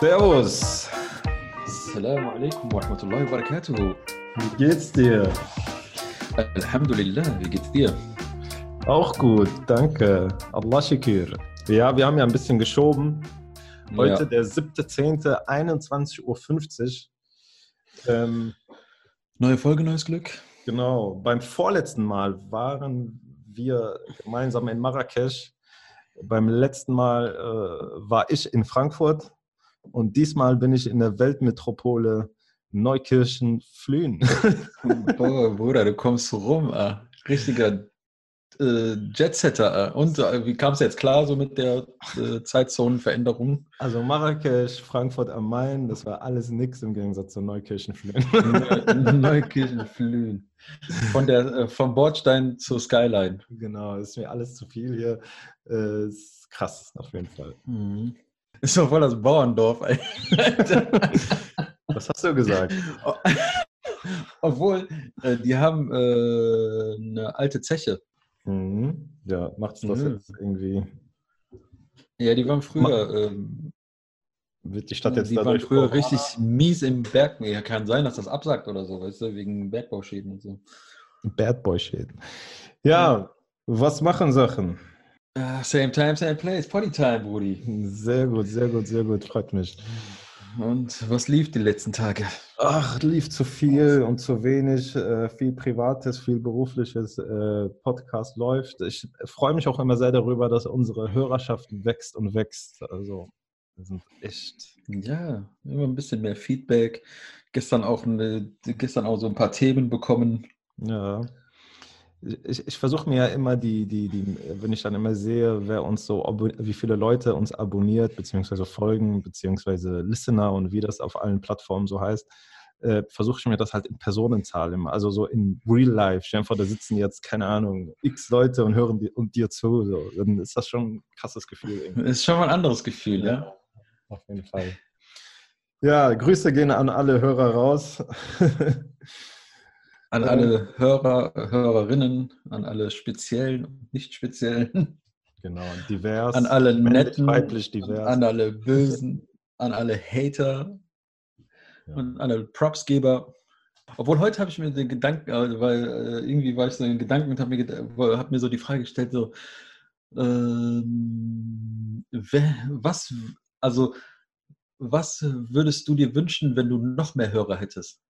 Servus. Assalamu alaikum wa rahmatullahi wa barakatuh. Wie geht's dir? Alhamdulillah, wie geht's dir? Auch gut, danke. Allah shikir. Ja, wir haben ja ein bisschen geschoben. Heute Ja. der 7.10., 21.50 Uhr. Ähm, Neue Folge, neues Glück. genau, beim vorletzten Mal waren wir gemeinsam in Marrakesch. Beim letzten Mal äh, war ich in Frankfurt und diesmal bin ich in der Weltmetropole Neukirchen-Flühen. Boah, Bruder, du kommst rum. Ah. Richtiger äh, Jetsetter. Ah. Und äh, wie kam es jetzt klar so mit der äh, Zeitzonenveränderung? Also Marrakesch, Frankfurt am Main, das war alles nix im Gegensatz zu Neukirchen-Flühen. Neu- Neukirchen Flühen. Von der, äh, vom Bordstein zur Skyline. genau, ist mir alles zu viel hier. Äh, ist krass, auf jeden Fall. Mhm. Ist doch voll das Bauerndorf, Alter. Was hast du gesagt? Obwohl, äh, die haben äh, eine alte Zeche. Mhm. Ja, macht's das Mhm. jetzt irgendwie, Ja, die waren früher, ähm, wird die Stadt jetzt die waren früher Corona- richtig mies im Berg. Ja, kann sein, dass das absagt oder so, weißt du, wegen Bergbauschäden und so. Bad Boy Schäden. Ja, was machen Sachen? Ah, same time, same place, Party time, Brudi. Sehr gut, sehr gut, sehr gut, freut mich. Und was lief die letzten Tage? Ach, lief zu viel und zu wenig, äh, viel Privates, viel Berufliches, äh, Podcast läuft. Ich freue mich auch immer sehr darüber, dass unsere Hörerschaft wächst und wächst. Also, wir sind echt. Ja, immer ein bisschen mehr Feedback. Gestern auch, eine, gestern auch so ein paar Themen bekommen. Ja. Ich, ich versuche mir ja immer die, die, die, wenn ich dann immer sehe, wer uns so, wie viele Leute uns abonniert, beziehungsweise folgen, beziehungsweise Listener und wie das auf allen Plattformen so heißt, äh, versuche ich mir das halt in Personenzahl immer, also so in Real Life. Stell dir vor, da sitzen jetzt, keine Ahnung, x Leute und hören dir, und dir zu. So. Dann ist das schon ein krasses Gefühl. Irgendwie. Ist schon mal ein anderes Gefühl, ja? Auf jeden Fall. Ja, Grüße gehen an alle Hörer raus. An Ja. alle Hörer, Hörerinnen, an alle speziellen und nicht speziellen, genau, divers. an alle netten, weiblich, divers. an alle Bösen, an alle Hater Ja. und an alle Propsgeber. Obwohl heute habe ich mir den Gedanken, äh, weil äh, irgendwie war ich so in Gedanken und habe mir, hab mir so die Frage gestellt, so, ähm, wer, was, also, was würdest du dir wünschen, wenn du noch mehr Hörer hättest?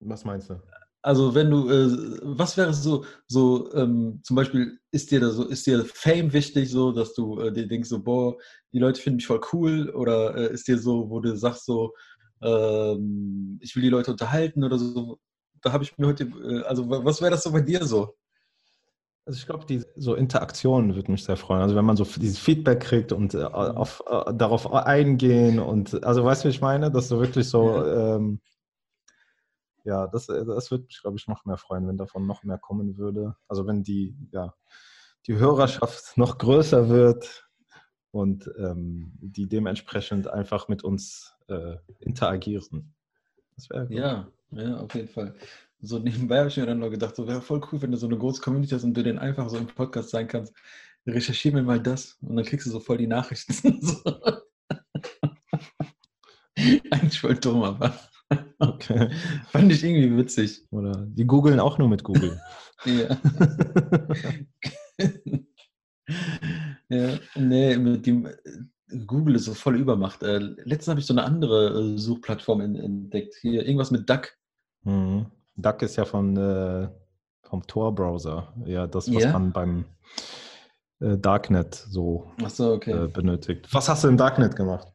Was meinst du? Also wenn du, äh, was wäre so, so ähm, zum Beispiel, ist dir da so, ist dir Fame wichtig, so, dass du äh, dir denkst, so, boah, die Leute finden mich voll cool, oder äh, ist dir so, wo du sagst, so, ähm, ich will die Leute unterhalten oder so, da habe ich mir heute, äh, also wa- was wäre das so bei dir so? Also ich glaube, die so Interaktion würde mich sehr freuen. Also wenn man so dieses Feedback kriegt und äh, auf, äh, darauf eingehen und also weißt du, wie ich meine, dass du wirklich so ähm, ja, das, äh, das würde mich, glaube ich, noch mehr freuen, wenn davon noch mehr kommen würde. Also wenn die, ja, die Hörerschaft noch größer wird und ähm, die dementsprechend einfach mit uns äh, interagieren. Das wäre gut. Ja, ja, auf jeden Fall. So nebenbei habe ich mir dann noch gedacht, so wäre voll cool, wenn du so eine große Community hast und du den einfach so im Podcast sein kannst. Recherchier mir mal das und dann kriegst du so voll die Nachrichten. Eigentlich voll dumm, aber Okay. fand ich irgendwie witzig. Oder die googeln auch nur mit Google. Ja. ja, nee, mit dem äh, Google ist so voll Übermacht. Äh, letztens habe ich so eine andere äh, Suchplattform en- entdeckt. Hier, irgendwas mit Duck. Mhm. Duck ist ja von, äh, vom Tor-Browser. Ja, das, was Ja? man beim äh, Darknet so Achso, okay. äh, benötigt. Was hast du im Darknet gemacht?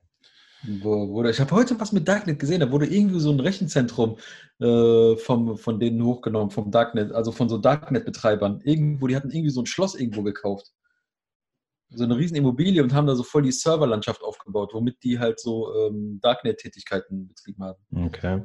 Wo, ich habe heute was mit Darknet gesehen, da wurde irgendwie so ein Rechenzentrum äh, vom, von denen hochgenommen, vom Darknet, also von so Darknet-Betreibern. Irgendwo, die hatten irgendwie so ein Schloss irgendwo gekauft. So eine riesen Immobilie und haben da so voll die Serverlandschaft aufgebaut, womit die halt so ähm, Darknet-Tätigkeiten betrieben haben. Okay.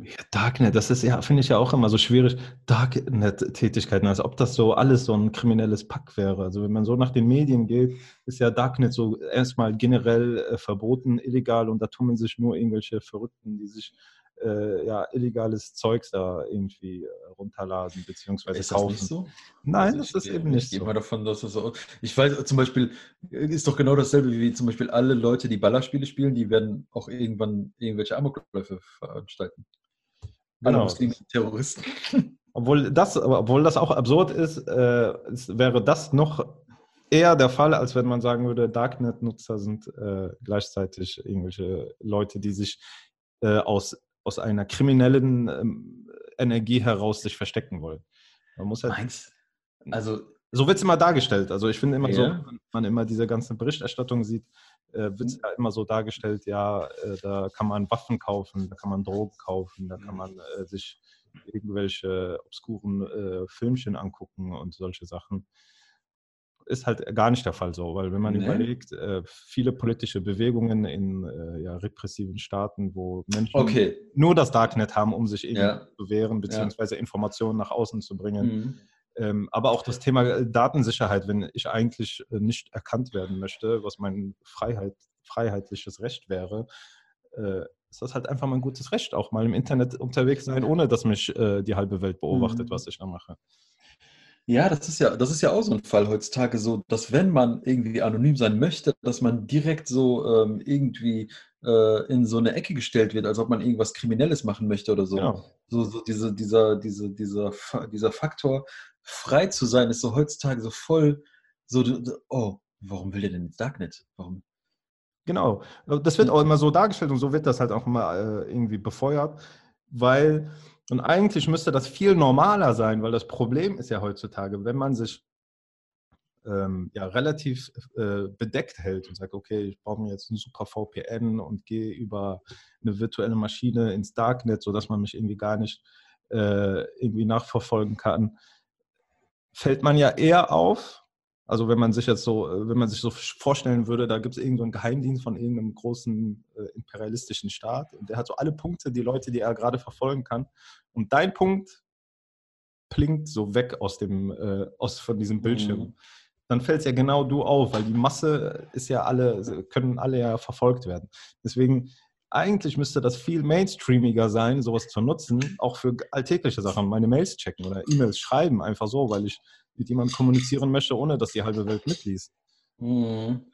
Ja, Darknet, das ist ja, finde ich ja auch immer so schwierig. Darknet-Tätigkeiten, als ob das so alles so ein kriminelles Pack wäre. Also wenn man so nach den Medien geht, ist ja Darknet so erstmal generell äh, verboten, illegal und da tummeln sich nur irgendwelche Verrückten, die sich äh, ja, illegales Zeugs da irgendwie äh, runterladen bzw. Ist das nicht so? Nein, Also das ich ist eben nicht Ich gehe so. mal davon, dass das so. Ich weiß zum Beispiel, ist doch genau dasselbe wie zum Beispiel alle Leute, die Ballerspiele spielen, die werden auch irgendwann irgendwelche Amokläufe veranstalten. Alle Genau. muslimischen Terroristen. Obwohl das, obwohl das auch absurd ist, äh, wäre das noch eher der Fall, als wenn man sagen würde, Darknet-Nutzer sind äh, gleichzeitig irgendwelche Leute, die sich äh, aus, aus einer kriminellen ähm, Energie heraus sich verstecken wollen. Man muss halt, Meins? Also, so wird es immer dargestellt. Also ich finde immer so, Ja. wenn man immer diese ganze Berichterstattung sieht, äh, wird es ja immer so dargestellt, ja, äh, da kann man Waffen kaufen, da kann man Drogen kaufen, da kann man äh, sich irgendwelche obskuren äh, Filmchen angucken und solche Sachen. Ist halt gar nicht der Fall so, weil wenn man Nee. überlegt, äh, viele politische Bewegungen in äh, ja, repressiven Staaten, wo Menschen okay. nur das Darknet haben, um sich irgendwie Ja. zu wehren, beziehungsweise Informationen nach außen zu bringen, Mhm. Ähm, aber auch das Thema äh, Datensicherheit, wenn ich eigentlich äh, nicht erkannt werden möchte, was mein Freiheit, freiheitliches Recht wäre, äh, ist das halt einfach mal ein gutes Recht, auch mal im Internet unterwegs sein, ohne dass mich äh, die halbe Welt beobachtet, Mhm. was ich da mache. Ja, das ist ja, das ist ja auch so ein Fall heutzutage so, dass wenn man irgendwie anonym sein möchte, dass man direkt so ähm, irgendwie äh, in so eine Ecke gestellt wird, als ob man irgendwas Kriminelles machen möchte oder so. Genau. So, so diese, dieser, diese, dieser, dieser Faktor, frei zu sein, ist so heutzutage so voll so, oh, warum will der denn ins Darknet? Warum? Genau. Das wird auch immer so dargestellt und so wird das halt auch immer äh, irgendwie befeuert, weil, und eigentlich müsste das viel normaler sein, weil das Problem ist ja heutzutage, wenn man sich ähm, ja relativ äh, bedeckt hält und sagt, okay, ich brauche mir jetzt ein super VPN und gehe über eine virtuelle Maschine ins Darknet, sodass man mich irgendwie gar nicht äh, irgendwie nachverfolgen kann, fällt man ja eher auf, also wenn man sich jetzt so, äh, wenn man sich so vorstellen würde, da gibt es irgendeinen Geheimdienst von irgendeinem großen äh, imperialistischen Staat und der hat so alle Punkte, die Leute, die er gerade verfolgen kann. Und dein Punkt blinkt so weg aus dem, äh, aus von diesem Bildschirm. Mhm. Dann fällt es ja genau du auf, weil die Masse ist ja alle, können alle ja verfolgt werden. Deswegen eigentlich müsste das viel mainstreamiger sein, sowas zu nutzen, auch für alltägliche Sachen, meine Mails checken oder E-Mails schreiben, einfach so, weil ich mit jemandem kommunizieren möchte, ohne dass die halbe Welt mitliest. Mhm.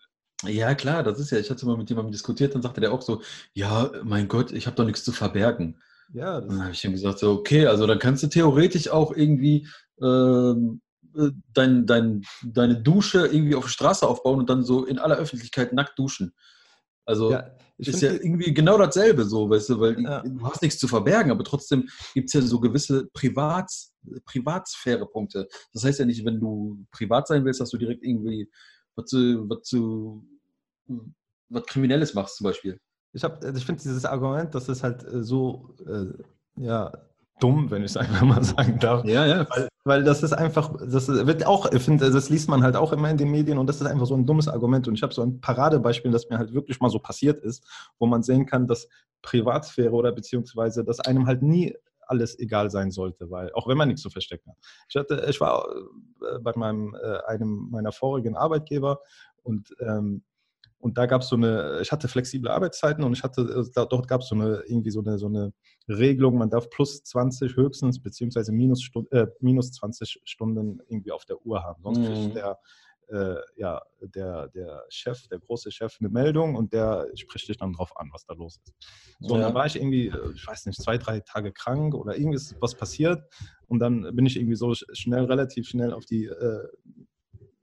Ja, klar, das ist ja, ich hatte mal mit jemandem diskutiert, dann sagte der auch so, ja, mein Gott, ich habe doch nichts zu verbergen. Ja, dann habe ich ihm gesagt, so, okay, also dann kannst du theoretisch auch irgendwie ähm, äh, dein, dein, deine Dusche irgendwie auf der Straße aufbauen und dann so in aller Öffentlichkeit nackt duschen. Also ja, ich ist ja irgendwie genau dasselbe so, weißt du, weil Ja. du hast nichts zu verbergen, aber trotzdem gibt es ja so gewisse Privats, Privatsphäre-Punkte. Das heißt ja nicht, wenn du privat sein willst, dass du direkt irgendwie was zu, was zu was Kriminelles machst zum Beispiel. ich, hab- ich finde dieses Argument, das ist halt äh, so äh, ja, dumm, wenn ich es einfach mal sagen darf. Ja, ja. Weil, weil das ist einfach, das wird auch, ich finde, das liest man halt auch immer in den Medien und das ist einfach so ein dummes Argument. Und ich habe so ein Paradebeispiel, das mir halt wirklich mal so passiert ist, wo man sehen kann, dass Privatsphäre oder beziehungsweise, dass einem halt nie alles egal sein sollte, weil auch wenn man nichts zu verstecken hat. Ich, hatte, ich war äh, bei meinem, äh, einem meiner vorigen Arbeitgeber und ähm, und da gab es so eine, ich hatte flexible Arbeitszeiten und ich hatte, äh, dort gab es so eine, irgendwie so eine, so eine Regelung, man darf plus 20 höchstens, beziehungsweise minus, Stu- äh, minus 20 Stunden irgendwie auf der Uhr haben. Sonst Mhm. kriegt der, äh, ja, der, der Chef, der große Chef eine Meldung und der spricht dich dann drauf an, was da los ist. So, und Ja. dann war ich irgendwie, äh, ich weiß nicht, zwei, drei Tage krank oder irgendwie ist was passiert und dann bin ich irgendwie so sch- schnell, relativ schnell auf die, äh,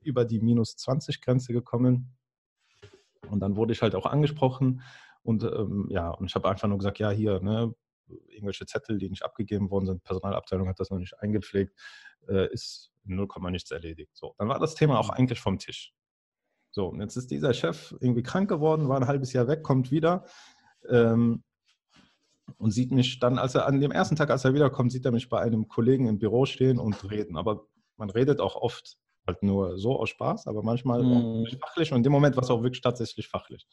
über die minus 20 Grenze gekommen. Und dann wurde ich halt auch angesprochen und ähm, ja, und ich habe einfach nur gesagt, ja, hier, ne, irgendwelche Zettel, die nicht abgegeben worden sind, Personalabteilung hat das noch nicht eingepflegt, äh, ist in 0, nichts erledigt. So, dann war das Thema auch eigentlich vom Tisch. So, und jetzt ist dieser Chef irgendwie krank geworden, war ein halbes Jahr weg, kommt wieder ähm, und sieht mich dann, als er an dem ersten Tag, als er wiederkommt, sieht er mich bei einem Kollegen im Büro stehen und reden. Aber man redet auch oft halt nur so aus Spaß, aber manchmal Mhm. auch fachlich und in dem Moment war es auch wirklich tatsächlich fachlich.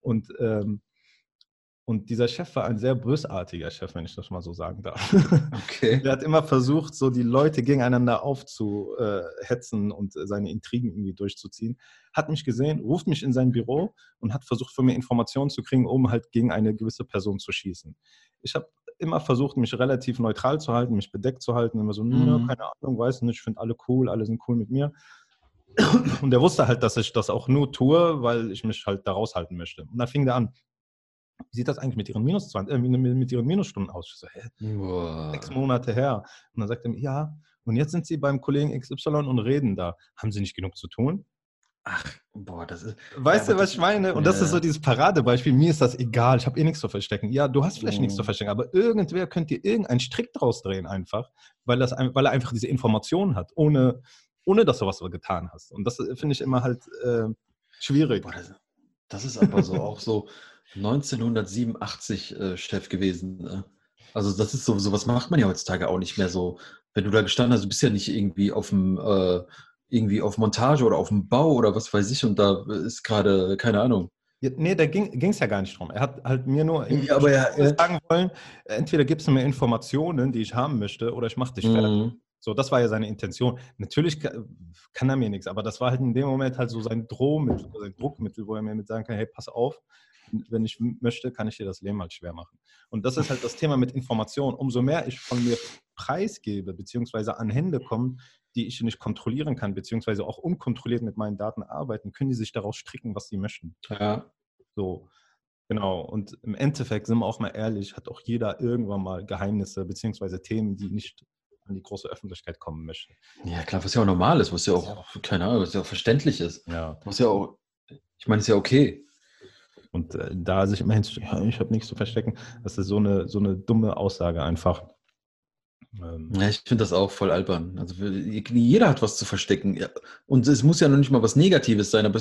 Und ähm, Und dieser Chef war ein sehr bösartiger Chef, wenn ich das mal so sagen darf. Okay. Er hat immer versucht, so die Leute gegeneinander aufzuhetzen und seine Intrigen irgendwie durchzuziehen. Hat mich gesehen, ruft mich in sein Büro und hat versucht, von mir Informationen zu kriegen, um halt gegen eine gewisse Person zu schießen. Ich habe immer versucht, mich relativ neutral zu halten, mich bedeckt zu halten. Immer so, mhm. keine Ahnung, weiß nicht, ich finde alle cool, alle sind cool mit mir. Und er wusste halt, dass ich das auch nur tue, weil ich mich halt da raushalten möchte. Und dann fing er an, wie sieht das eigentlich mit ihren, Minus 20, äh, mit ihren Minusstunden aus? Ich so, hä? Wow. Sechs Monate her. Und dann sagt er mir, ja, und jetzt sind sie beim Kollegen XY und reden da. Haben sie nicht genug zu tun? Ach, boah, das ist. Weißt ja, du, was ich meine? Und das ist so dieses Paradebeispiel. Mir ist das egal, ich habe eh nichts zu verstecken. Ja, du hast vielleicht mhm. nichts zu verstecken, aber irgendwer könnte dir irgendeinen Strick draus drehen, einfach, weil, das, weil er einfach diese Informationen hat, ohne, ohne dass du was getan hast. Und das äh, finde ich immer halt äh, schwierig. Boah, das, das, ist aber so auch so 1987 äh, Chef gewesen. Ne? Also, das ist so, sowas macht man ja heutzutage auch nicht mehr so. Wenn du da gestanden hast, du bist ja nicht irgendwie auf dem. Äh, irgendwie auf Montage oder auf dem Bau oder was weiß ich und da ist gerade, keine Ahnung. Ja, nee, da ging es ja gar nicht drum. Er hat halt mir nur ja, aber ja, sagen wollen, entweder gibst du mir Informationen, die ich haben möchte, oder ich mache dich fertig. Mhm. So, das war ja seine Intention. Natürlich kann er mir nichts, aber das war halt in dem Moment halt so sein Drohmittel, sein Druckmittel, wo er mir mit sagen kann, hey, pass auf, wenn ich möchte, kann ich dir das Leben halt schwer machen. Und das ist halt das Thema mit Informationen. Umso mehr ich von mir preisgebe, beziehungsweise an Hände komme, die ich nicht kontrollieren kann, beziehungsweise auch unkontrolliert mit meinen Daten arbeiten, können die sich daraus stricken, was sie möchten. Ja. So, genau. Und im Endeffekt, sind wir auch mal ehrlich, hat auch jeder irgendwann mal Geheimnisse, beziehungsweise Themen, die nicht an die große Öffentlichkeit kommen möchten. Ja, klar, was ja auch normal ist, was ja auch, keine Ahnung, was ja auch verständlich ist. Ja. Was ja auch, ich meine, ist ja okay. Und äh, da sich immer hinzustellen, ja, ich habe nichts zu verstecken, das ist so eine, so eine dumme Aussage einfach. Ähm, ja, ich finde das auch voll albern. Also jeder hat was zu verstecken. Und es muss ja noch nicht mal was Negatives sein, aber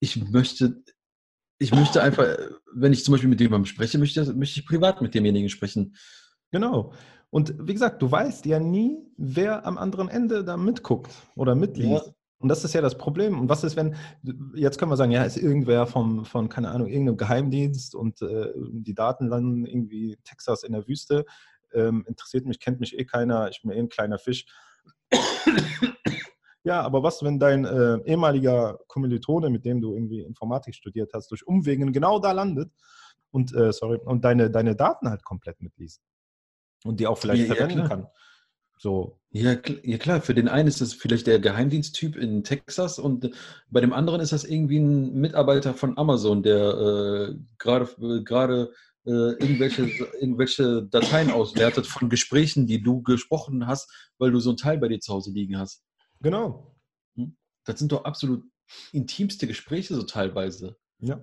ich möchte, ich möchte einfach, wenn ich zum Beispiel mit jemandem spreche, möchte, möchte ich privat mit demjenigen sprechen. Genau. Und wie gesagt, du weißt ja nie, wer am anderen Ende da mitguckt oder mitliest. Ja. Und das ist ja das Problem. Und was ist, wenn, jetzt können wir sagen, ja, ist irgendwer vom, von, keine Ahnung, irgendeinem Geheimdienst und äh, die Daten landen irgendwie Texas in der Wüste ähm, interessiert mich, kennt mich eh keiner, ich bin eh ein kleiner Fisch. ja, aber was, wenn dein äh, ehemaliger Kommilitone, mit dem du irgendwie Informatik studiert hast, durch Umwegen genau da landet und, äh, sorry, und deine, deine Daten halt komplett mitliest und die auch vielleicht ja, verwenden ja, kann. So. Ja, ja, klar, für den einen ist das vielleicht der Geheimdiensttyp in Texas und bei dem anderen ist das irgendwie ein Mitarbeiter von Amazon, der äh, gerade äh, irgendwelche, irgendwelche Dateien auswertet von Gesprächen, die du gesprochen hast, weil du so ein Teil bei dir zu Hause liegen hast. Genau. Hm? Das sind doch absolut intimste Gespräche so teilweise. Ja.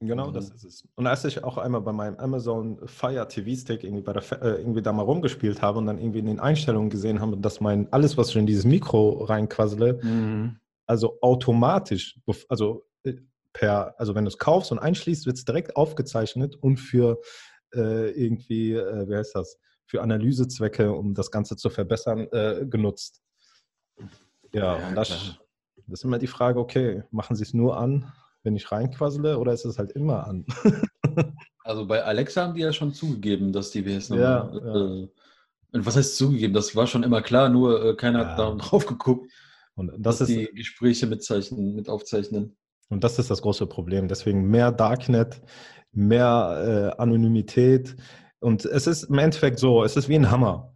Genau, mhm. das ist es. Und als ich auch einmal bei meinem Amazon Fire TV Stick irgendwie, bei der, äh, irgendwie da mal rumgespielt habe und dann irgendwie in den Einstellungen gesehen habe, dass mein alles, was ich in dieses Mikro reinquassele, mhm. also automatisch, also per, also wenn du es kaufst und einschließt, wird es direkt aufgezeichnet und für äh, irgendwie, äh, wie heißt das, für Analysezwecke, um das Ganze zu verbessern, äh, genutzt. Ja, ja und das, das, ist immer die Frage, okay, machen sie es nur an, wenn ich reinquassele oder ist es halt immer an? also bei Alexa haben die ja schon zugegeben, dass die WS ja, ja. Äh, was heißt zugegeben? Das war schon immer klar, nur äh, keiner hat da drauf geguckt. Und das ist die Gespräche mitzeichnen, mit aufzeichnen. Und das ist das große Problem. Deswegen mehr Darknet, mehr äh, Anonymität. Und es ist im Endeffekt so, es ist wie ein Hammer.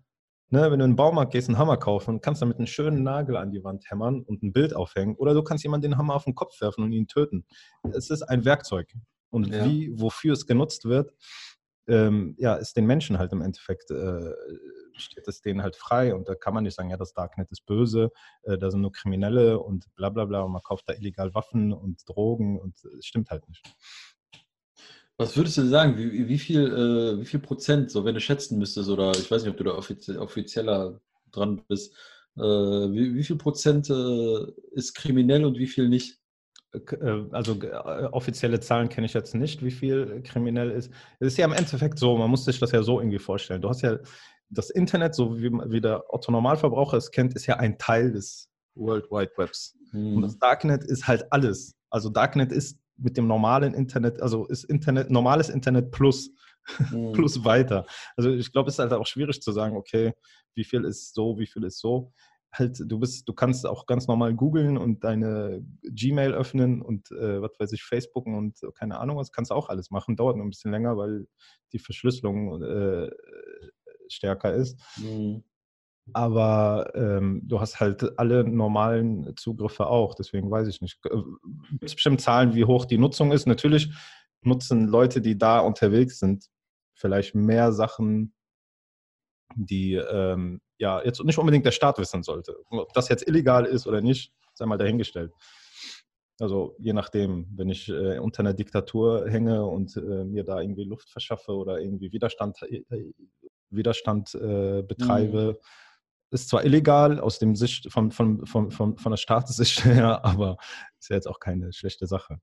Ne, wenn du in den Baumarkt gehst, einen Hammer kaufen, kannst damit einen schönen Nagel an die Wand hämmern und ein Bild aufhängen. Oder du kannst jemanden den Hammer auf den Kopf werfen und ihn töten. Es ist ein Werkzeug. Und ja. wie, wofür es genutzt wird, ähm, ja, ist den Menschen halt im Endeffekt äh, steht es denen halt frei und da kann man nicht sagen, ja, das Darknet ist böse, äh, da sind nur Kriminelle und bla bla bla und man kauft da illegal Waffen und Drogen und es stimmt halt nicht. Was würdest du sagen, wie, wie, viel, äh, wie viel Prozent, so wenn du schätzen müsstest, oder ich weiß nicht, ob du da offizie offizieller dran bist, äh, wie, wie, viel Prozent äh, ist kriminell und wie viel nicht? Äh, also äh, offizielle Zahlen kenne ich jetzt nicht, wie viel kriminell ist. Es ist ja im Endeffekt so, man muss sich das ja so irgendwie vorstellen. Du hast ja das Internet, so wie, wie der Otto Normalverbraucher es kennt, ist ja ein Teil des World Wide Webs. Mhm. Und das Darknet ist halt alles. Also Darknet ist mit dem normalen Internet, also ist Internet, normales Internet plus, mhm. plus weiter. Also ich glaube, es ist halt auch schwierig zu sagen, okay, wie viel ist so, wie viel ist so. Halt, du bist, du kannst auch ganz normal googeln und deine Gmail öffnen und äh, was weiß ich, Facebooken und keine Ahnung was, kannst du auch alles machen. Dauert nur ein bisschen länger, weil die Verschlüsselung äh, stärker ist. Mhm. Aber ähm, du hast halt alle normalen Zugriffe auch, deswegen weiß ich nicht. Es bestimmt Zahlen, wie hoch die Nutzung ist? Natürlich nutzen Leute, die da unterwegs sind, vielleicht mehr Sachen, die ähm, ja jetzt nicht unbedingt der Staat wissen sollte. Ob das jetzt illegal ist oder nicht, sei mal dahingestellt. Also je nachdem, wenn ich äh, unter einer Diktatur hänge und äh, mir da irgendwie Luft verschaffe oder irgendwie Widerstand, äh, Widerstand äh, betreibe, mhm ist zwar illegal aus dem Sicht von, von, von, von, von der Staatssicht her, aber ist ja jetzt auch keine schlechte Sache.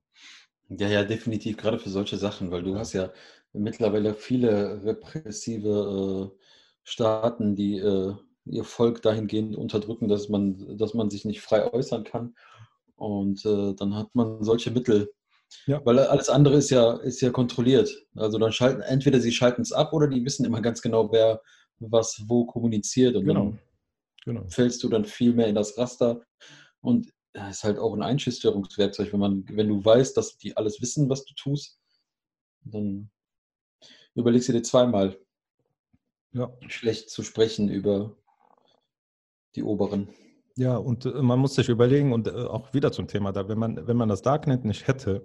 Ja, ja, definitiv, gerade für solche Sachen, weil du hast ja mittlerweile viele repressive äh, Staaten, die äh, ihr Volk dahingehend unterdrücken, dass man, dass man sich nicht frei äußern kann. Und äh, dann hat man solche Mittel. Ja. Weil alles andere ist ja, ist ja kontrolliert. Also dann schalten, entweder sie schalten es ab oder die wissen immer ganz genau, wer was wo kommuniziert. Und genau. dann genau. fällst du dann viel mehr in das Raster. Und das ist halt auch ein Einschüchterungswerkzeug, wenn man, wenn du weißt, dass die alles wissen, was du tust, dann überlegst du dir zweimal, ja. schlecht zu sprechen über die Oberen. Ja, und äh, man muss sich überlegen, und äh, auch wieder zum Thema da, wenn man, wenn man das Darknet nicht hätte,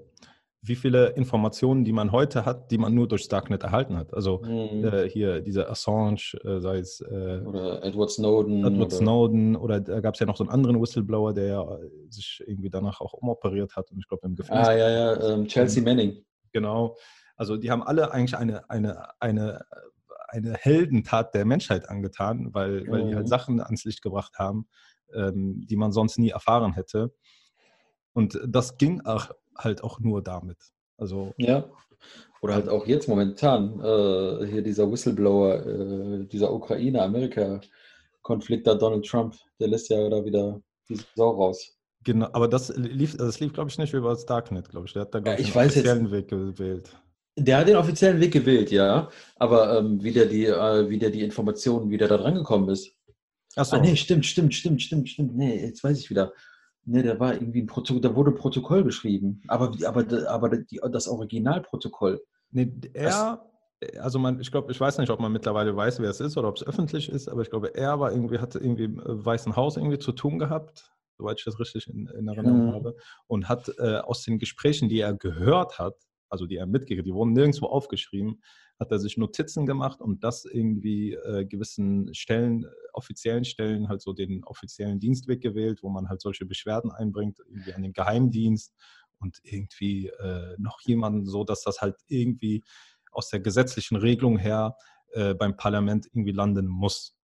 wie viele Informationen, die man heute hat, die man nur durch Darknet erhalten hat. Also mhm. äh, hier dieser Assange, äh, sei es äh, oder Edward Snowden. Edward oder Snowden oder da gab es ja noch so einen anderen Whistleblower, der ja äh, sich irgendwie danach auch umoperiert hat und ich glaube im Gefängnis. Ah ja, ja, ähm, Chelsea Manning. Genau. Also die haben alle eigentlich eine, eine, eine, eine Heldentat der Menschheit angetan, weil, mhm. weil die halt mhm. Sachen ans Licht gebracht haben, ähm, die man sonst nie erfahren hätte. Und das ging auch halt auch nur damit. Also ja. Oder halt auch jetzt momentan, äh, hier dieser Whistleblower, äh, dieser Ukraine-Amerika-Konflikt da, Donald Trump, der lässt ja da wieder die Sau raus. Genau, aber das lief, das lief, glaube ich, nicht über das Darknet, glaube ich. Der hat da, glaube ja, ich, den offiziellen jetzt, Weg gewählt. Der hat den offiziellen Weg gewählt, ja. Aber ähm, wie, der die, äh, wie der die Informationen, wie der da dran gekommen ist. Ach so. Ah, nee, stimmt, stimmt, stimmt, stimmt, stimmt. Nee, jetzt weiß ich wieder. Ne, da war irgendwie ein Protokoll, da wurde Protokoll beschrieben, aber, aber, aber die, das Originalprotokoll. Nee, er, also man, ich glaube, ich weiß nicht, ob man mittlerweile weiß, wer es ist oder ob es öffentlich ist, aber ich glaube, er war irgendwie, hatte irgendwie im äh, Weißen Haus irgendwie zu tun gehabt, soweit ich das richtig in, in Erinnerung mhm. habe, und hat äh, aus den Gesprächen, die er gehört hat, also die er mitgekriegt, die wurden nirgendwo aufgeschrieben, hat er sich Notizen gemacht und das irgendwie äh, gewissen Stellen, offiziellen Stellen, halt so den offiziellen Dienstweg gewählt, wo man halt solche Beschwerden einbringt, irgendwie an den Geheimdienst und irgendwie äh, noch jemanden, so dass das halt irgendwie aus der gesetzlichen Regelung her äh, beim Parlament irgendwie landen muss.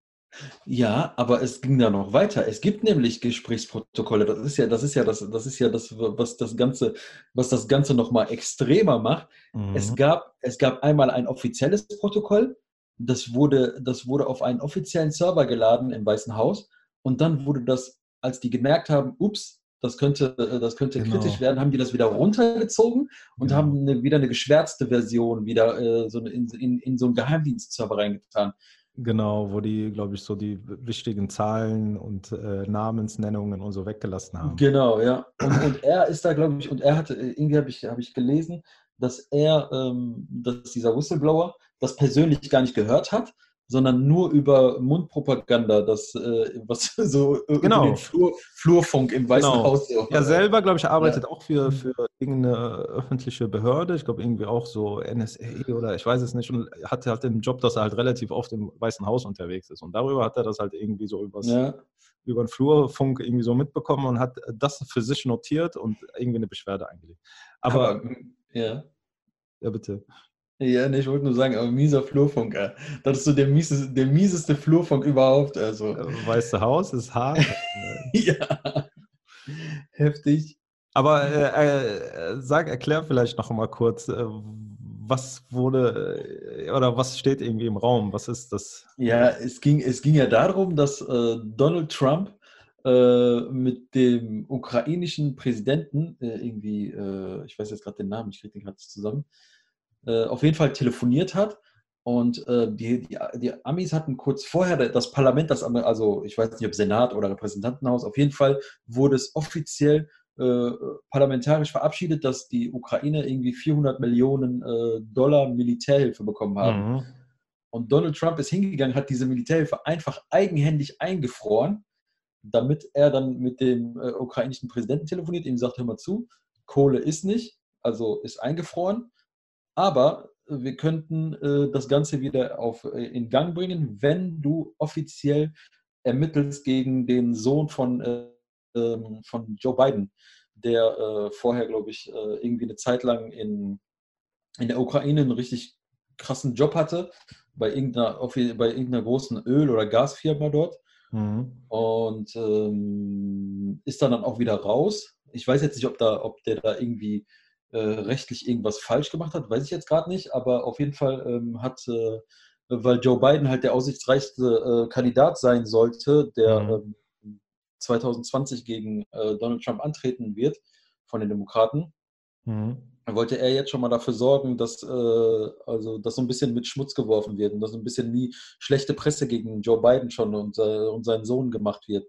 Ja, aber es ging da noch weiter. Es gibt nämlich Gesprächsprotokolle. Das ist ja, das ist ja das, das ist ja das, was das Ganze, was das Ganze nochmal extremer macht. Mhm. Es gab, es gab einmal ein offizielles Protokoll. Das wurde, das wurde auf einen offiziellen Server geladen im Weißen Haus. Und dann wurde das, als die gemerkt haben, ups, das könnte, das könnte genau. kritisch werden, haben die das wieder runtergezogen und genau. haben eine, wieder eine geschwärzte Version wieder äh, so in, in, in so einen Geheimdienstserver reingetan. Genau, wo die, glaube ich, so die wichtigen Zahlen und äh, Namensnennungen und so weggelassen haben. Genau, ja. Und, und er ist da, glaube ich, und er hatte, irgendwie habe ich, hab ich gelesen, dass er, ähm, dass dieser Whistleblower das persönlich gar nicht gehört hat, sondern nur über Mundpropaganda, das, äh, was so genau. den Flur, Flurfunk im Weißen genau. Haus. So. Er selber, glaube ich, arbeitet ja. auch für, für irgendeine öffentliche Behörde, ich glaube irgendwie auch so NSA oder ich weiß es nicht, und hat halt den Job, dass er halt relativ oft im Weißen Haus unterwegs ist. Und darüber hat er das halt irgendwie so übers, ja. über den Flurfunk irgendwie so mitbekommen und hat das für sich notiert und irgendwie eine Beschwerde eingelegt. Aber, Aber ja. Ja, bitte. Ja, nee, ich wollte nur sagen, aber mieser Flurfunk, ey. Das ist so der mieseste, der mieseste Flurfunk überhaupt. Also. Weiße Haus ist hart. ja. Heftig. Aber äh, äh, sag, erklär vielleicht noch mal kurz, äh, was wurde äh, oder was steht irgendwie im Raum? Was ist das? Ja, es ging, es ging ja darum, dass äh, Donald Trump äh, mit dem ukrainischen Präsidenten, äh, irgendwie, äh, ich weiß jetzt gerade den Namen, ich kriege den gerade zusammen, äh, auf jeden Fall telefoniert hat. Und äh, die, die, die, Amis hatten kurz vorher das Parlament, das, also ich weiß nicht, ob Senat oder Repräsentantenhaus, auf jeden Fall wurde es offiziell äh, parlamentarisch verabschiedet, dass die Ukraine irgendwie 400 Millionen Dollar Militärhilfe bekommen haben. Mhm. Und Donald Trump ist hingegangen, hat diese Militärhilfe einfach eigenhändig eingefroren damit er dann mit dem äh, ukrainischen Präsidenten telefoniert, ihm sagt, hör mal zu, Kohle ist nicht, also ist eingefroren, aber wir könnten äh, das Ganze wieder auf, äh, in Gang bringen, wenn du offiziell ermittelst gegen den Sohn von, äh, ähm, von Joe Biden, der äh, vorher, glaube ich, äh, irgendwie eine Zeit lang in, in der Ukraine einen richtig krassen Job hatte, bei irgendeiner, bei irgendeiner großen Öl- oder Gasfirma dort Mhm. Und ähm, ist dann, dann auch wieder raus. Ich weiß jetzt nicht, ob, da, ob der da irgendwie äh, rechtlich irgendwas falsch gemacht hat, weiß ich jetzt gerade nicht, aber auf jeden Fall ähm, hat, äh, weil Joe Biden halt der aussichtsreichste äh, Kandidat sein sollte, der mhm. 2020 ähm, gegen äh, Donald Trump antreten wird von den Demokraten. Mhm wollte er jetzt schon mal dafür sorgen, dass, äh, also, dass so ein bisschen mit Schmutz geworfen wird und dass so ein bisschen wie schlechte Presse gegen Joe Biden schon und, äh, und seinen Sohn gemacht wird.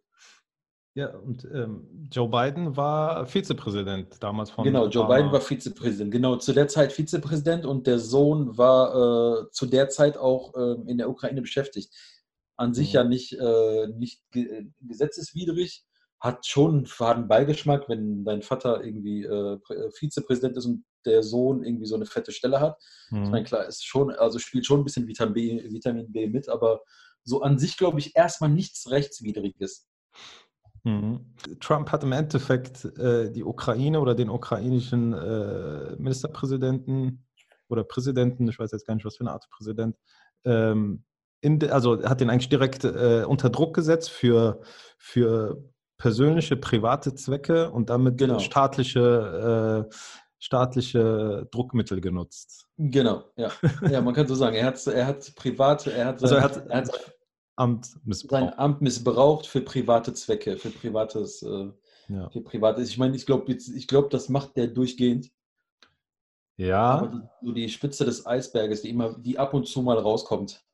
Ja, und ähm, Joe Biden war Vizepräsident damals von. Genau, Joe Obama. Biden war Vizepräsident. Genau, zu der Zeit Vizepräsident und der Sohn war äh, zu der Zeit auch ähm, in der Ukraine beschäftigt. An sich mhm. ja nicht, äh, nicht gesetzeswidrig, hat schon einen faden Beigeschmack, wenn dein Vater irgendwie äh, äh, Vizepräsident ist und der Sohn irgendwie so eine fette Stelle hat. Mhm. Ich meine, klar, ist schon, also spielt schon ein bisschen Vitamin B, Vitamin B mit, aber so an sich glaube ich erstmal nichts Rechtswidriges. Mhm. Trump hat im Endeffekt äh, die Ukraine oder den ukrainischen äh, Ministerpräsidenten oder Präsidenten, ich weiß jetzt gar nicht, was für eine Art Präsident, ähm, de, also hat den eigentlich direkt äh, unter Druck gesetzt für, für persönliche, private Zwecke und damit genau. staatliche, äh, staatliche Druckmittel genutzt. Genau, ja. ja, man kann so sagen, er hat, er hat private, er hat, also er hat, er hat Amt missbraucht. sein Amt missbraucht für private Zwecke, für privates, äh, ja. für privates. Ich meine, ich glaube, ich glaube, das macht der durchgehend. Ja. Aber die, so die Spitze des Eisberges, die immer, die ab und zu mal rauskommt.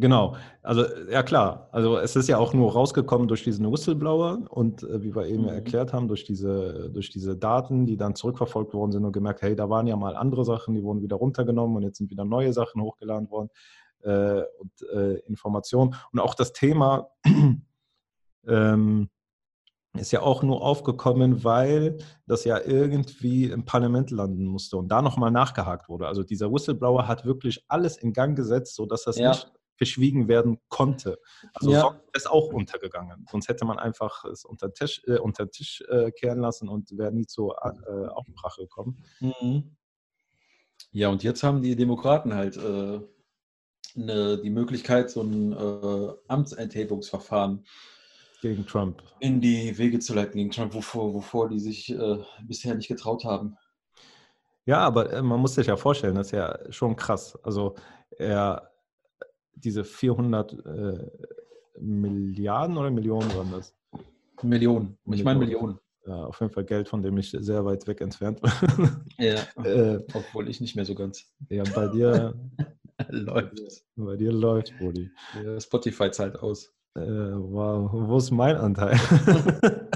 Genau, also ja klar, also es ist ja auch nur rausgekommen durch diesen Whistleblower und äh, wie wir eben mhm. erklärt haben, durch diese, durch diese Daten, die dann zurückverfolgt worden sind und gemerkt, hey, da waren ja mal andere Sachen, die wurden wieder runtergenommen und jetzt sind wieder neue Sachen hochgeladen worden äh, und äh, Informationen. Und auch das Thema ähm, ist ja auch nur aufgekommen, weil das ja irgendwie im Parlament landen musste und da nochmal nachgehakt wurde. Also dieser Whistleblower hat wirklich alles in Gang gesetzt, sodass das ja. nicht verschwiegen werden konnte. Also ja. ist auch untergegangen. Sonst hätte man einfach es unter Tisch, äh, unter den Tisch äh, kehren lassen und wäre nie zur äh, Aufbrache gekommen. Mhm. Ja, und jetzt haben die Demokraten halt äh, ne, die Möglichkeit, so ein äh, Amtsenthebungsverfahren gegen Trump in die Wege zu leiten gegen Trump, wovor, wovor die sich äh, bisher nicht getraut haben. Ja, aber man muss sich ja vorstellen, das ist ja schon krass. Also er diese 400 äh, Milliarden oder Millionen waren das? Millionen. Ich meine Millionen. Ja, auf jeden Fall Geld, von dem ich sehr weit weg entfernt bin. Ja, äh, obwohl ich nicht mehr so ganz. Ja, bei dir läuft. Bei dir läuft, Brody. Ja, Spotify zahlt aus. Äh, wow, wo ist mein Anteil?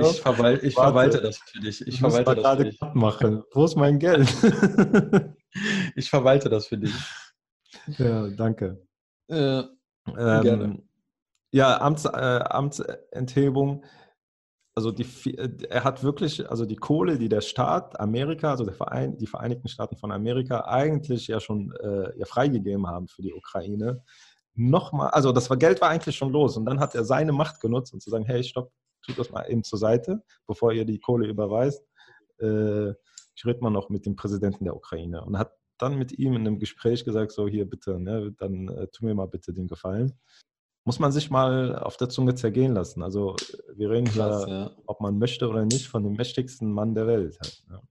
ich, verwal ich verwalte das für dich. Ich verwalte das für dich. Machen. Wo ist mein Geld? ich verwalte das für dich. Ja, danke. Äh, ähm, ja, Amts, äh, Amtsenthebung. Also die, äh, er hat wirklich, also die Kohle, die der Staat Amerika, also der Verein, die Vereinigten Staaten von Amerika eigentlich ja schon äh, ja freigegeben haben für die Ukraine, nochmal, also das war, Geld war eigentlich schon los und dann hat er seine Macht genutzt, um zu sagen, hey, stopp, tut das mal eben zur Seite, bevor ihr die Kohle überweist. Äh, ich rede mal noch mit dem Präsidenten der Ukraine und hat dann mit ihm in einem Gespräch gesagt, so hier bitte, ne, dann äh, tu mir mal bitte den Gefallen. Muss man sich mal auf der Zunge zergehen lassen. Also wir reden Krass, hier, ja. ob man möchte oder nicht, von dem mächtigsten Mann der Welt. Halt, ja.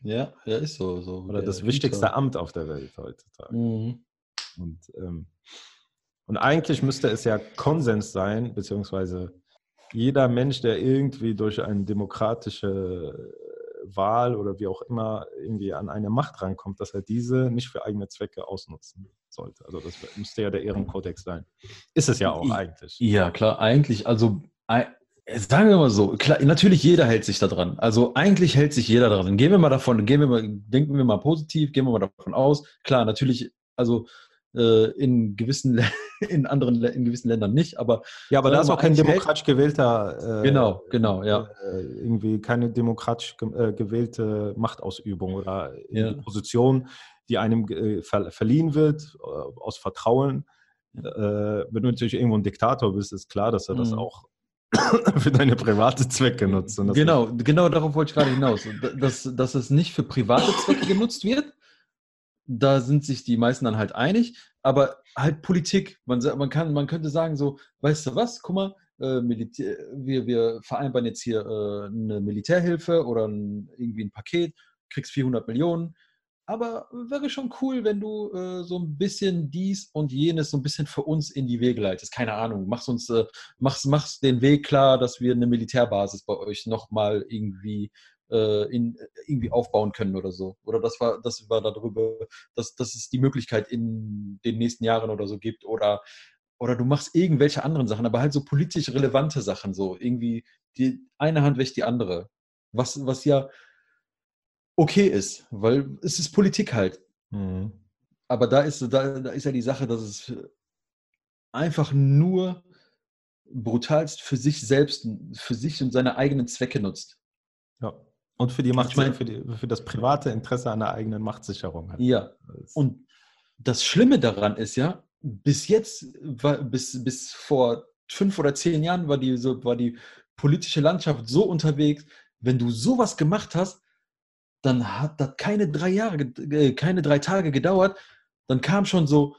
ja, ja, ist so. so oder das wichtigste Amt auf der Welt heutzutage. Mhm. Und, ähm, und eigentlich müsste es ja Konsens sein, beziehungsweise jeder Mensch, der irgendwie durch eine demokratische Wahl oder wie auch immer irgendwie an eine Macht rankommt, dass er diese nicht für eigene Zwecke ausnutzen sollte. Also das müsste ja der Ehrenkodex sein. Ist es ja auch eigentlich. Ja, klar, eigentlich. Also sagen wir mal so, klar, natürlich jeder hält sich da dran. Also eigentlich hält sich jeder dran. Gehen wir mal davon, gehen wir mal, denken wir mal positiv, gehen wir mal davon aus. Klar, natürlich, also äh, in gewissen in anderen in gewissen Ländern nicht, aber ja, aber da ist auch kein demokratisch gewählter äh, genau genau ja äh, irgendwie keine demokratisch ge gewählte Machtausübung oder ja. Position, die einem ver verliehen wird aus Vertrauen. wenn du natürlich irgendwo ein Diktator bist, ist klar, dass er das mhm. auch für deine private Zwecke nutzt. genau, genau darauf wollte ich gerade hinaus, dass, dass es nicht für private Zwecke genutzt wird, da sind sich die meisten dann halt einig, aber halt Politik, man, man, kann, man könnte sagen so, weißt du was, guck mal, äh, wir, wir vereinbaren jetzt hier äh, eine Militärhilfe oder ein, irgendwie ein Paket, kriegst 400 Millionen, aber wäre schon cool, wenn du äh, so ein bisschen dies und jenes so ein bisschen für uns in die Wege leitest. Keine Ahnung, machst uns, äh, machst, machst den Weg klar, dass wir eine Militärbasis bei euch nochmal irgendwie äh, in, irgendwie aufbauen können oder so. Oder das war, das war darüber, dass, dass es die Möglichkeit in den nächsten Jahren oder so gibt. Oder, oder du machst irgendwelche anderen Sachen, aber halt so politisch relevante Sachen, so irgendwie die eine Hand wäscht die andere. Was, was ja okay ist, weil es ist Politik halt. Mhm. Aber da ist, da, da ist ja die Sache, dass es einfach nur brutalst für sich selbst, für sich und seine eigenen Zwecke nutzt. Ja. Und für die Macht, ich meine, für, die, für das private Interesse an der eigenen Machtsicherung. Halt. Ja. Und das Schlimme daran ist ja, bis jetzt, war, bis, bis vor fünf oder zehn Jahren war die, so, war die politische Landschaft so unterwegs, wenn du sowas gemacht hast, dann hat das keine drei Jahre, äh, keine drei Tage gedauert, dann kam schon so,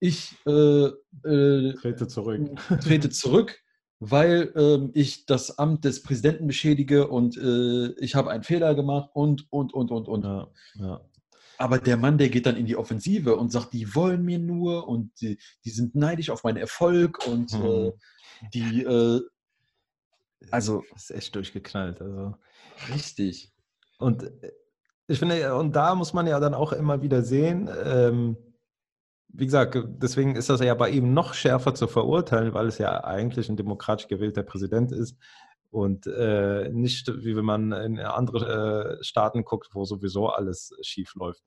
ich äh, äh, trete zurück. Trete zurück weil ähm, ich das Amt des Präsidenten beschädige und äh, ich habe einen Fehler gemacht und, und, und, und, und. Ja, ja. Aber der Mann, der geht dann in die Offensive und sagt, die wollen mir nur und die, die sind neidisch auf meinen Erfolg und mhm. äh, die, äh, also. Das ist echt durchgeknallt. Also. Richtig. Und äh, ich finde, und da muss man ja dann auch immer wieder sehen, ähm, wie gesagt, deswegen ist das ja bei ihm noch schärfer zu verurteilen, weil es ja eigentlich ein demokratisch gewählter Präsident ist und äh, nicht, wie wenn man in andere äh, Staaten guckt, wo sowieso alles schief läuft.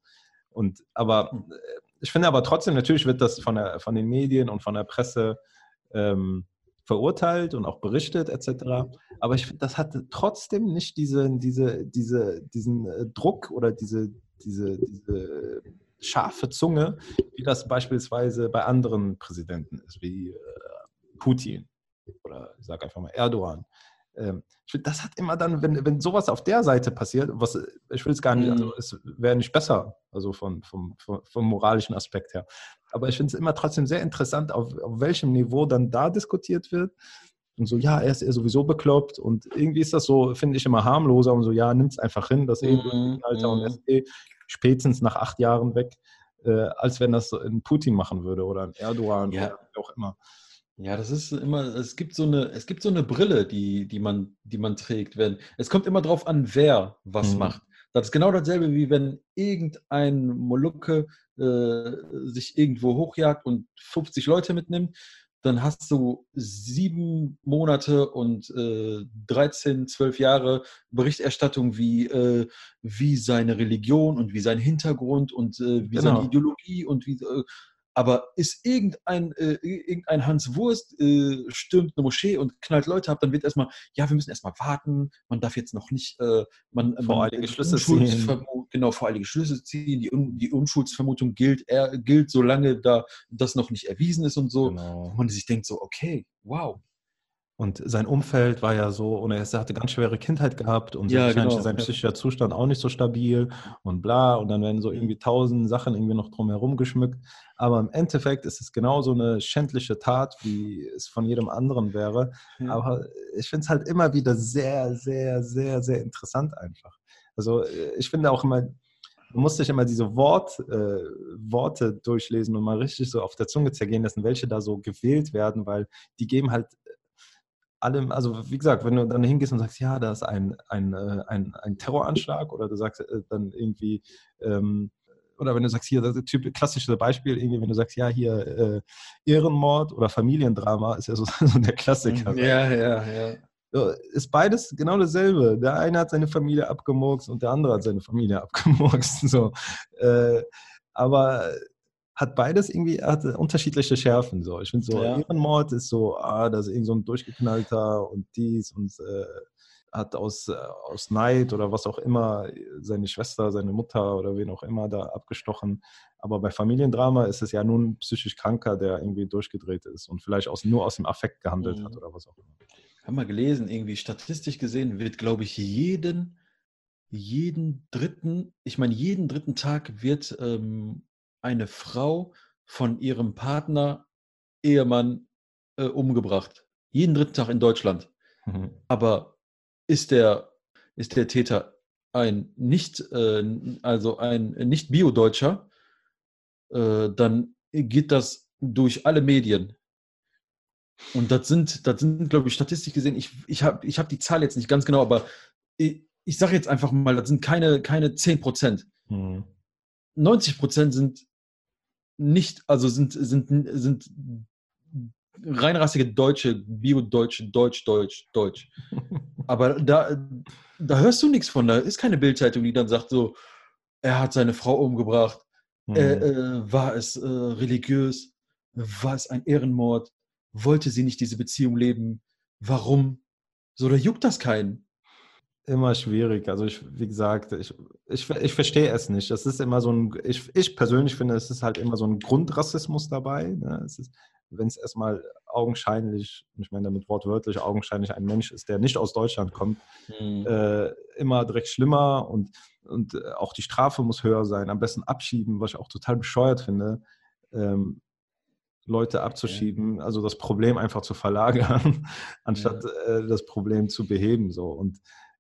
Und aber hm. äh, ich finde aber trotzdem, natürlich wird das von, der, von den Medien und von der Presse ähm, verurteilt und auch berichtet etc. Aber ich finde, das hat trotzdem nicht diese, diese, diese, diesen äh, Druck oder diese, diese, diese scharfe Zunge, wie das beispielsweise bei anderen Präsidenten ist, wie äh, Putin oder ich sage einfach mal Erdogan. Ähm, das hat immer dann, wenn, wenn sowas auf der Seite passiert, was ich will es gar nicht, also mhm. es wäre nicht besser, also von, vom, vom, vom moralischen Aspekt her. Aber ich finde es immer trotzdem sehr interessant, auf, auf welchem Niveau dann da diskutiert wird. Und so, ja, er ist ja sowieso bekloppt. Und irgendwie ist das so, finde ich, immer harmloser und so, ja, nimmt es einfach hin, dass eh mhm. Alter und mhm. SE spätestens nach acht Jahren weg, äh, als wenn das ein Putin machen würde oder ein Erdogan ja. oder auch immer. Ja, das ist immer, es gibt so eine, es gibt so eine Brille, die, die, man, die man trägt. Wenn, es kommt immer darauf an, wer was mhm. macht. Das ist genau dasselbe, wie wenn irgendein Molukke äh, sich irgendwo hochjagt und 50 Leute mitnimmt dann hast du sieben Monate und äh, 13, 12 Jahre Berichterstattung, wie, äh, wie seine Religion und wie sein Hintergrund und äh, wie genau. seine Ideologie und wie, äh, aber ist irgendein, äh, irgendein Hans Wurst, äh, stürmt eine Moschee und knallt Leute ab, dann wird erstmal, ja, wir müssen erstmal warten, man darf jetzt noch nicht, äh, man, voreilige Schlüsse ziehen. Genau, voreilige Schlüsse ziehen, die, die Unschuldsvermutung gilt, er, gilt, solange da das noch nicht erwiesen ist und so. Genau. Und man sich denkt so, okay, wow, und sein Umfeld war ja so, und er hatte ganz schwere Kindheit gehabt und ja, genau. sein psychischer Zustand auch nicht so stabil und bla. Und dann werden so irgendwie tausend Sachen irgendwie noch drumherum geschmückt. Aber im Endeffekt ist es genauso eine schändliche Tat, wie es von jedem anderen wäre. Ja. Aber ich finde es halt immer wieder sehr, sehr, sehr, sehr interessant einfach. Also ich finde auch immer, man muss sich immer diese Wort, äh, Worte durchlesen und mal richtig so auf der Zunge zergehen lassen, welche da so gewählt werden, weil die geben halt allem, also wie gesagt, wenn du dann hingehst und sagst, ja, da ist ein, ein, äh, ein, ein Terroranschlag oder du sagst äh, dann irgendwie, ähm, oder wenn du sagst, hier, das typ, klassische Beispiel, irgendwie, wenn du sagst, ja, hier äh, Ehrenmord oder Familiendrama, ist ja so, so der Klassiker. Ja, ja, ja. Ist beides genau dasselbe. Der eine hat seine Familie abgemurkst und der andere hat seine Familie abgemurkst. So. Äh, aber hat beides irgendwie hat unterschiedliche Schärfen. So. Ich finde so, ja. Ehrenmord ist so, ah, das ist irgend so ein durchgeknallter und dies und äh, hat aus, äh, aus Neid oder was auch immer seine Schwester, seine Mutter oder wen auch immer da abgestochen. Aber bei Familiendrama ist es ja nun ein psychisch Kranker, der irgendwie durchgedreht ist und vielleicht aus, nur aus dem Affekt gehandelt mhm. hat oder was auch immer. Haben wir gelesen, irgendwie statistisch gesehen wird, glaube ich, jeden, jeden dritten, ich meine, jeden dritten Tag wird ähm, eine Frau von ihrem Partner, Ehemann äh, umgebracht. Jeden dritten Tag in Deutschland. Mhm. Aber ist der, ist der Täter ein nicht, äh, also ein nicht Bio-Deutscher, äh, dann geht das durch alle Medien. Und das sind, das sind, glaube ich, statistisch gesehen, ich, ich habe ich hab die Zahl jetzt nicht ganz genau, aber ich, ich sage jetzt einfach mal, das sind keine, keine 10 Prozent. Mhm. 90 Prozent sind nicht, also sind, sind, sind reinrassige Deutsche, Bio-Deutsche, Deutsch, Deutsch, Deutsch. Aber da, da hörst du nichts von. Da ist keine Bildzeitung, die dann sagt so, er hat seine Frau umgebracht. Mhm. Äh, äh, war es äh, religiös? War es ein Ehrenmord? Wollte sie nicht diese Beziehung leben? Warum? So, da juckt das keinen. Immer schwierig. Also ich, wie gesagt, ich, ich, ich verstehe es nicht. Es ist immer so ein, ich, ich persönlich finde, es ist halt immer so ein Grundrassismus dabei. Ne? Es ist, wenn es erstmal augenscheinlich, ich meine damit wortwörtlich augenscheinlich ein Mensch ist, der nicht aus Deutschland kommt, mhm. äh, immer direkt schlimmer und, und äh, auch die Strafe muss höher sein. Am besten abschieben, was ich auch total bescheuert finde. Ähm, Leute abzuschieben, okay. also das Problem einfach zu verlagern, anstatt ja. äh, das Problem zu beheben. So. Und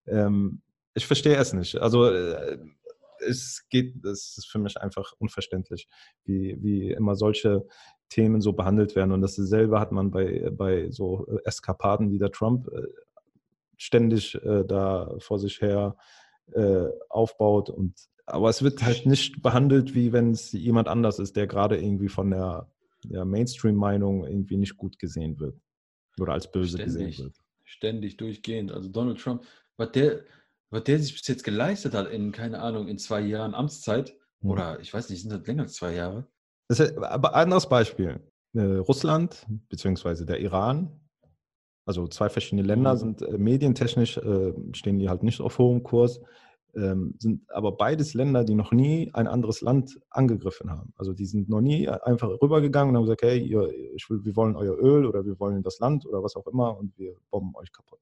ähm, ich verstehe es nicht. Also äh, es geht, das ist für mich einfach unverständlich, wie, wie immer solche Themen so behandelt werden. Und dasselbe hat man bei, bei so Eskapaden, die der Trump äh, ständig äh, da vor sich her äh, aufbaut. Und, aber es wird halt nicht behandelt, wie wenn es jemand anders ist, der gerade irgendwie von der, der Mainstream-Meinung irgendwie nicht gut gesehen wird oder als böse ständig, gesehen wird. Ständig, durchgehend. Also Donald Trump, was der, was der sich bis jetzt geleistet hat in, keine Ahnung, in zwei Jahren Amtszeit, hm. oder ich weiß nicht, sind das länger als zwei Jahre? Das ist aber anderes Beispiel. Äh, Russland bzw. der Iran, also zwei verschiedene Länder, mhm. sind äh, medientechnisch, äh, stehen die halt nicht auf hohem Kurs, ähm, sind aber beides Länder, die noch nie ein anderes Land angegriffen haben. Also die sind noch nie einfach rübergegangen und haben gesagt, hey, ihr, will, wir wollen euer Öl oder wir wollen das Land oder was auch immer und wir bomben euch kaputt.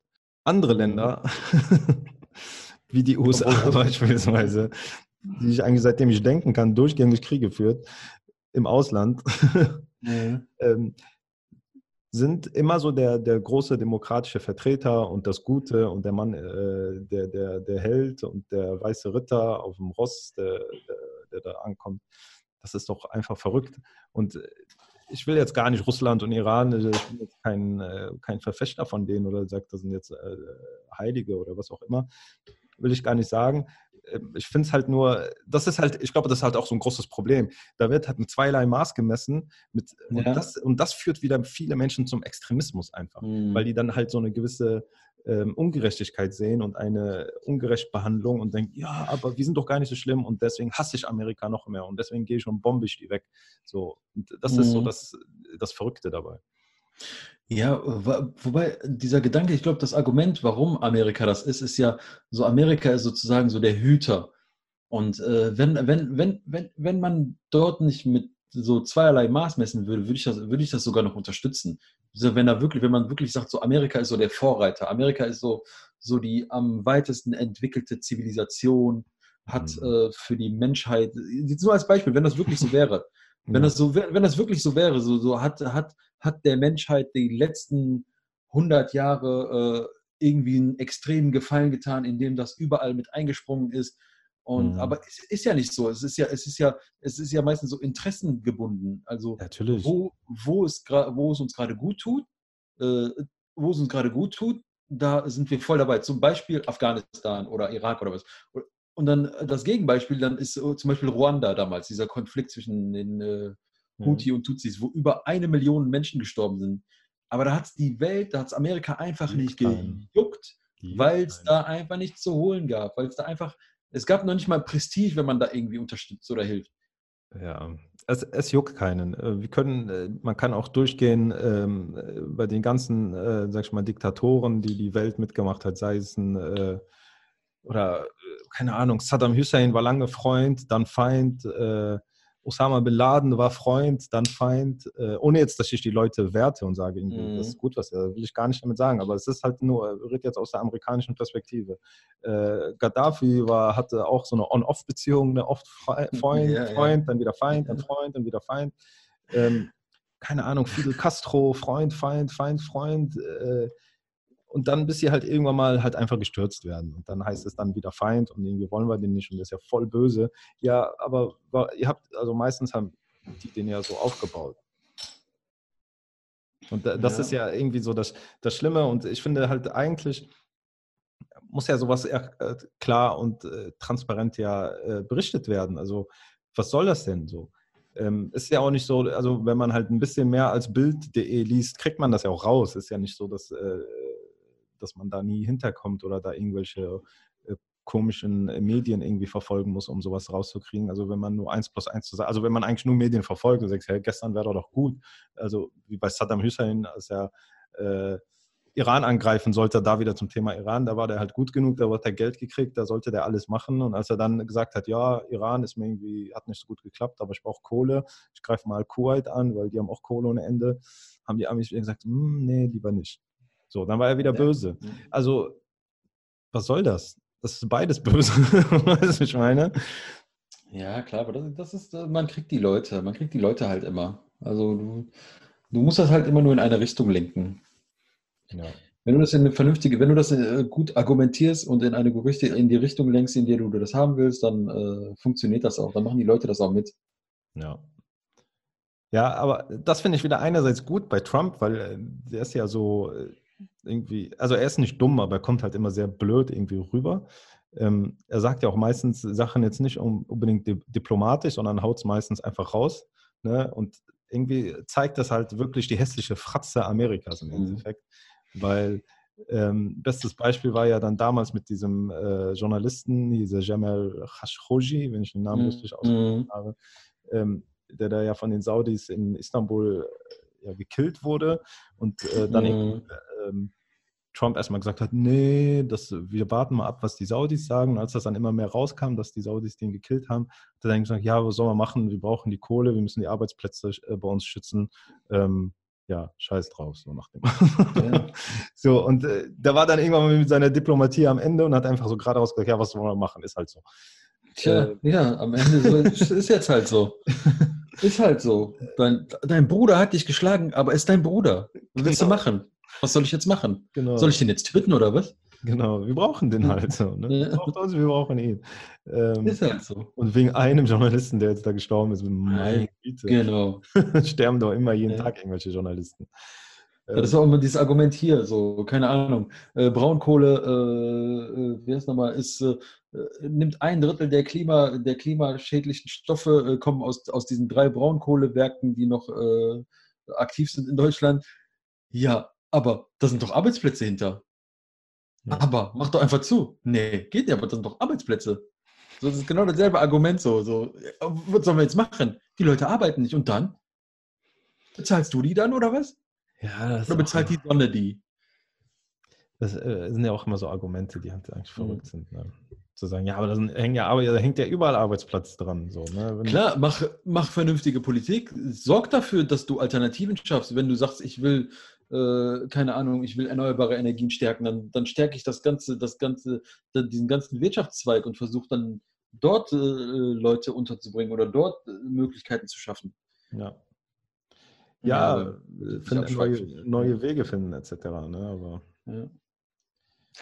Andere mhm. Länder, wie die USA beispielsweise, die ich eigentlich seitdem ich denken kann, durchgängig Kriege führt, im Ausland, mhm. ähm, sind immer so der, der große demokratische Vertreter und das Gute und der Mann, äh, der, der, der Held und der weiße Ritter auf dem Ross, der, der, der da ankommt. Das ist doch einfach verrückt. Und äh, ich will jetzt gar nicht Russland und Iran, äh, ich bin jetzt kein, äh, kein Verfechter von denen oder sagt, das sind jetzt äh, Heilige oder was auch immer. Will ich gar nicht sagen. Ähm, ich finde es halt nur, das ist halt, ich glaube, das ist halt auch so ein großes Problem. Da wird halt mit zweierlei Maß gemessen mit, ja. und, das, und das führt wieder viele Menschen zum Extremismus einfach, mhm. weil die dann halt so eine gewisse ähm, Ungerechtigkeit sehen und eine ungerechte Behandlung und denken, ja, aber wir sind doch gar nicht so schlimm und deswegen hasse ich Amerika noch mehr und deswegen gehe ich und bombe ich die weg. So, und das mhm. ist so mhm. das, das Verrückte dabei. Ja, wobei dieser Gedanke, ich glaube, das Argument, warum Amerika das ist, ist ja so, Amerika ist sozusagen so der Hüter. Und äh, wenn, wenn, wenn, wenn, wenn man dort nicht mit so zweierlei Maß messen würde, würde ich das, würde ich das sogar noch unterstützen. Also wenn da wirklich, wenn man wirklich sagt, so Amerika ist so der Vorreiter, Amerika ist so, so die am weitesten entwickelte Zivilisation, hat mhm. äh, für die Menschheit, jetzt nur als Beispiel, wenn das wirklich so wäre, wenn das so, wenn das wirklich so wäre, so, so hat, hat, hat der Menschheit die letzten 100 Jahre äh, irgendwie einen extremen Gefallen getan, indem das überall mit eingesprungen ist. Und, mhm. Aber es ist ja nicht so. Es ist ja, es ist ja, es ist ja meistens so interessengebunden. Also Natürlich. Wo, wo, es wo es uns gerade gut tut, äh, wo es uns gerade gut tut, da sind wir voll dabei. Zum Beispiel Afghanistan oder Irak oder was. Und dann das Gegenbeispiel, dann ist zum Beispiel Ruanda damals, dieser Konflikt zwischen den äh, Huti mhm. und Tutsis, wo über eine Million Menschen gestorben sind. Aber da hat es die Welt, da hat es Amerika einfach die nicht gejuckt, weil es da einfach nichts zu holen gab, weil es da einfach, es gab noch nicht mal Prestige, wenn man da irgendwie unterstützt oder hilft. Ja, es, es juckt keinen. Äh, wir können, äh, man kann auch durchgehen ähm, bei den ganzen, äh, sag ich mal, Diktatoren, die die Welt mitgemacht hat, sei es ein äh, oder keine Ahnung, Saddam Hussein war lange Freund, dann Feind, äh, Osama Bin Laden war Freund, dann Feind, äh, ohne jetzt, dass ich die Leute werte und sage, mhm. das ist gut, was er will ich gar nicht damit sagen, aber es ist halt nur, redet jetzt aus der amerikanischen Perspektive. Äh, Gaddafi war, hatte auch so eine On-Off-Beziehung, ne? oft Freund, ja, Freund, ja. dann wieder Feind, dann Freund, dann wieder Feind. Ähm, keine Ahnung, Fidel Castro, Freund, Feind, Feind, Freund. Äh, und dann, bis sie halt irgendwann mal halt einfach gestürzt werden. Und dann heißt es dann wieder Feind und irgendwie wollen wir den nicht und das ist ja voll böse. Ja, aber ihr habt, also meistens haben die den ja so aufgebaut. Und das ja. ist ja irgendwie so das, das Schlimme. Und ich finde halt eigentlich muss ja sowas äh, klar und äh, transparent ja äh, berichtet werden. Also was soll das denn so? Ähm, ist ja auch nicht so, also wenn man halt ein bisschen mehr als Bild.de liest, kriegt man das ja auch raus. Ist ja nicht so, dass äh, dass man da nie hinterkommt oder da irgendwelche äh, komischen äh, Medien irgendwie verfolgen muss, um sowas rauszukriegen. Also wenn man nur eins plus eins zusammen, also wenn man eigentlich nur Medien verfolgt und sagt, hey, gestern wäre doch gut, also wie bei Saddam Hussein, als er äh, Iran angreifen sollte, da wieder zum Thema Iran, da war der halt gut genug, da hat er Geld gekriegt, da sollte der alles machen. Und als er dann gesagt hat, ja, Iran ist mir irgendwie, hat nicht so gut geklappt, aber ich brauche Kohle, ich greife mal Kuwait an, weil die haben auch Kohle ohne Ende, haben die Amis gesagt, hm, nee, lieber nicht. So, dann war er wieder böse. Mhm. Also, was soll das? Das ist beides böse, weißt du, ich meine? Ja, klar, aber das, das, ist, äh, man kriegt die Leute, man kriegt die Leute halt immer. Also du, du musst das halt immer nur in eine Richtung lenken. Ja. Wenn du das in eine vernünftige, wenn du das äh, gut argumentierst und in eine in die Richtung lenkst, in der du das haben willst, dann äh, funktioniert das auch. Dann machen die Leute das auch mit. Ja. Ja, aber das finde ich wieder einerseits gut bei Trump, weil äh, der ist ja so, irgendwie, also er ist nicht dumm, aber er kommt halt immer sehr blöd irgendwie rüber. Ähm, er sagt ja auch meistens Sachen jetzt nicht unbedingt diplomatisch, sondern haut es meistens einfach raus. Ne? Und irgendwie zeigt das halt wirklich die hässliche Fratze Amerikas im mhm. Endeffekt. Mhm. Weil ähm, bestes Beispiel war ja dann damals mit diesem äh, Journalisten, dieser Jamal Khashoggi, wenn ich den Namen mhm. richtig ausgesprochen mhm. habe, ähm, der da ja von den Saudis in Istanbul äh, ja, gekillt wurde und äh, dann mhm ähm, Trump erstmal gesagt hat, nee, das, wir warten mal ab, was die Saudis sagen. Und als das dann immer mehr rauskam, dass die Saudis den gekillt haben, hat er dann gesagt, ja, was soll man machen? Wir brauchen die Kohle, wir müssen die Arbeitsplätze äh, bei uns schützen. Ähm, ja, scheiß drauf, so nach dem. Ja. so, und äh, da war dann irgendwann mit seiner Diplomatie am Ende und hat einfach so gerade gesagt, ja, was wollen wir machen? Ist halt so. Tja, äh, ja, am Ende so, ist jetzt halt so. Ist halt so. Dein, dein, Bruder hat dich geschlagen, aber ist dein Bruder. Was willst genau. du machen? Was soll ich jetzt machen? Genau. Soll ich den jetzt töten oder was? Genau, wir brauchen den halt so. Ne? Ja. Wir, brauchen ihn. Ähm, ist halt so. Und wegen einem Journalisten, der jetzt da gestorben ist, meine Güte. Genau. sterben doch immer jeden ja. Tag irgendwelche Journalisten. Das ist auch immer dieses Argument hier, so, keine Ahnung. Äh, Braunkohle, äh, äh wie heißt nochmal, ist, äh, äh, nimmt ein Drittel der, Klima, der klimaschädlichen Stoffe, äh, kommen aus, aus diesen drei Braunkohlewerken, die noch aktiv sind in Deutschland. Ja, aber da sind doch Arbeitsplätze hinter. Ja. Aber mach doch einfach zu. Nee, geht ja, aber das sind doch Arbeitsplätze. So, das ist genau dasselbe Argument so, so. Was sollen wir jetzt machen? Die Leute arbeiten nicht. Und dann? Bezahlst du die dann oder was? Ja, oder bezahlt die Sonne die? Das äh, sind ja auch immer so Argumente, die halt eigentlich verrückt mhm. sind. Ne? zu sagen, ja, aber da, hängen ja, aber, da hängt ja überall Arbeitsplatz dran. So, ne? Klar, mach, mach vernünftige Politik. Sorg dafür, dass du Alternativen schaffst. Wenn du sagst, ich will, äh, keine Ahnung, ich will erneuerbare Energien stärken, dann, dann stärke ich das ganze, das ganze, diesen ganzen Wirtschaftszweig und versuche dann dort äh, Leute unterzubringen oder dort äh, Möglichkeiten zu schaffen. Ja. Ja, ja finden, neue, neue, Wege finden, etc. Ne? Aber ja.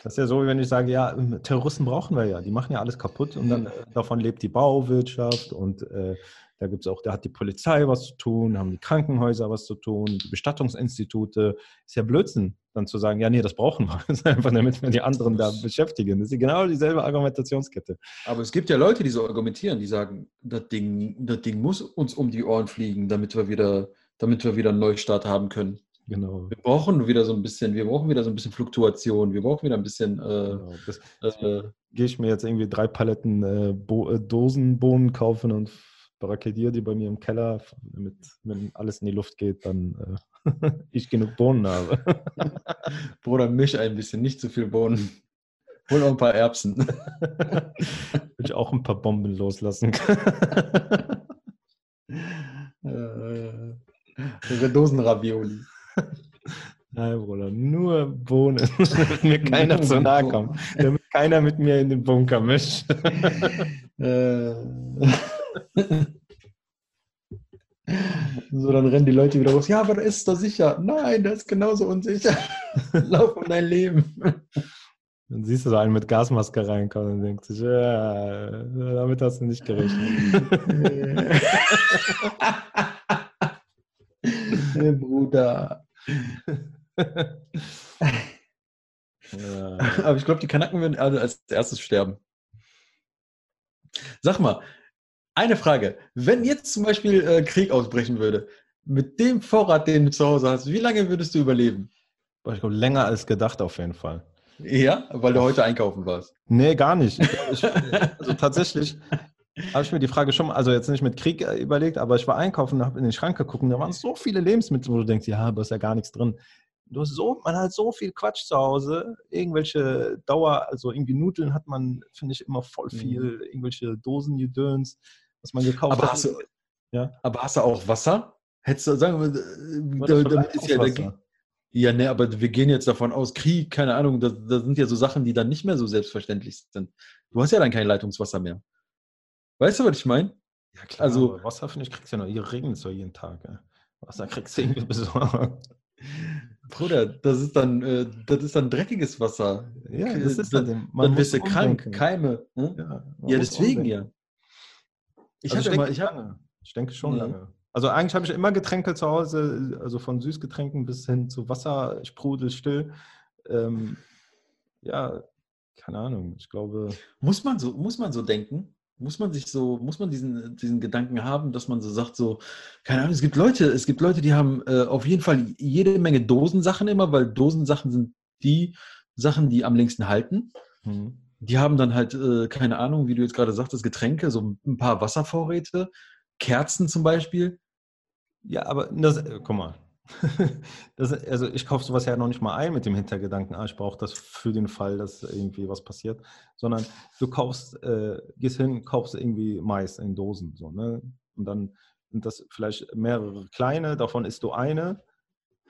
Das ist ja so, wie wenn ich sage, ja, Terroristen brauchen wir ja, die machen ja alles kaputt und dann äh, davon lebt die Bauwirtschaft und äh, Da gibt es auch, da hat die Polizei was zu tun, haben die Krankenhäuser was zu tun, die Bestattungsinstitute. Ist ja Blödsinn, dann zu sagen, ja, nee, das brauchen wir. Das ist einfach, damit wir die anderen da beschäftigen. Das ist genau dieselbe Argumentationskette. Aber es gibt ja Leute, die so argumentieren, die sagen, das Ding, das Ding muss uns um die Ohren fliegen, damit wir wieder, damit wir wieder einen Neustart haben können. Genau. Wir brauchen wieder so ein bisschen, wir brauchen wieder so ein bisschen Fluktuation, wir brauchen wieder ein bisschen. Äh, genau. das, äh, Gehe ich mir jetzt irgendwie drei Paletten äh, äh Dosenbohnen kaufen und barrikadiere die bei mir im Keller, damit, wenn alles in die Luft geht, dann äh, ich genug Bohnen habe. Bruder, misch ein bisschen, nicht zu viel Bohnen. Hol auch ein paar Erbsen. Will ich auch ein paar Bomben loslassen. Äh, Dosenravioli. Nein, Bruder, nur Bohnen, damit mir keiner zu nahe kommt. Damit keiner mit mir in den Bunker mischt. Äh. so, dann rennen die Leute wieder raus. Ja, aber da ist doch sicher. Nein, das ist genauso unsicher. Lauf um dein Leben. Dann siehst du so einen mit Gasmaske reinkommen und denkst dich, ja, damit hast du nicht gerechnet. Bruder. Aber ich glaube, die Kanaken würden alle als erstes sterben. Sag mal, eine Frage. Wenn jetzt zum Beispiel äh, Krieg ausbrechen würde, mit dem Vorrat, den du zu Hause hast, wie lange würdest du überleben? Ich glaube, länger als gedacht auf jeden Fall. Ja, weil du heute einkaufen warst. Nee, gar nicht. Ich, also tatsächlich habe ich mir die Frage schon, also jetzt nicht mit Krieg äh, überlegt, aber ich war einkaufen und habe in den Schrank geguckt und da waren so viele Lebensmittel, wo du denkst, ja, da ist ja gar nichts drin. Du hast so, man hat so viel Quatsch zu Hause, irgendwelche Dauer, also irgendwie Nudeln hat man, finde ich, immer voll mhm. viel, irgendwelche Dosengedöns, was man gekauft aber hat. Hast du, ja? Aber hast du auch Wasser? Hättest du, sagen wir, da, damit ist ja Wasser. Ja, ne, aber wir gehen jetzt davon aus, Krieg, keine Ahnung, das, das sind ja so Sachen, die dann nicht mehr so selbstverständlich sind. Du hast ja dann kein Leitungswasser mehr. Weißt du, was ich meine? Ja, klar. Also, Wasser, finde ich, kriegst du ja noch. Hier regnet es so jeden Tag. Ja. Wasser kriegst du irgendwie besorgt. Bruder, das ist dann, äh, das ist dann dreckiges Wasser. Ja, das ist dann, dann, dann wirst du krank, Keime. Hm? Ja, ja deswegen ja. Ich, also ich, denke, ich, hab, ich denke schon mhm. lange. Also eigentlich habe ich immer Getränke zu Hause, also von Süßgetränken bis hin zu Wasser, Sprudel, still. Ähm, ja, keine Ahnung. Ich glaube. Muss man so, muss man so denken? Muss man sich so, muss man diesen, diesen Gedanken haben, dass man so sagt, so, keine Ahnung, es gibt Leute, es gibt Leute, die haben äh, auf jeden Fall jede Menge Dosensachen immer, weil Dosensachen sind die Sachen, die am längsten halten. Mhm. Die haben dann halt, äh, keine Ahnung, wie du jetzt gerade sagtest, Getränke, so ein paar Wasservorräte, Kerzen zum Beispiel. Ja, aber das, äh, guck mal, das, also ich kaufe sowas ja noch nicht mal ein mit dem Hintergedanken, ah, ich brauche das für den Fall, dass irgendwie was passiert, sondern du kaufst, äh, gehst hin, kaufst irgendwie Mais in Dosen, so, ne? Und dann sind das vielleicht mehrere kleine, davon isst du eine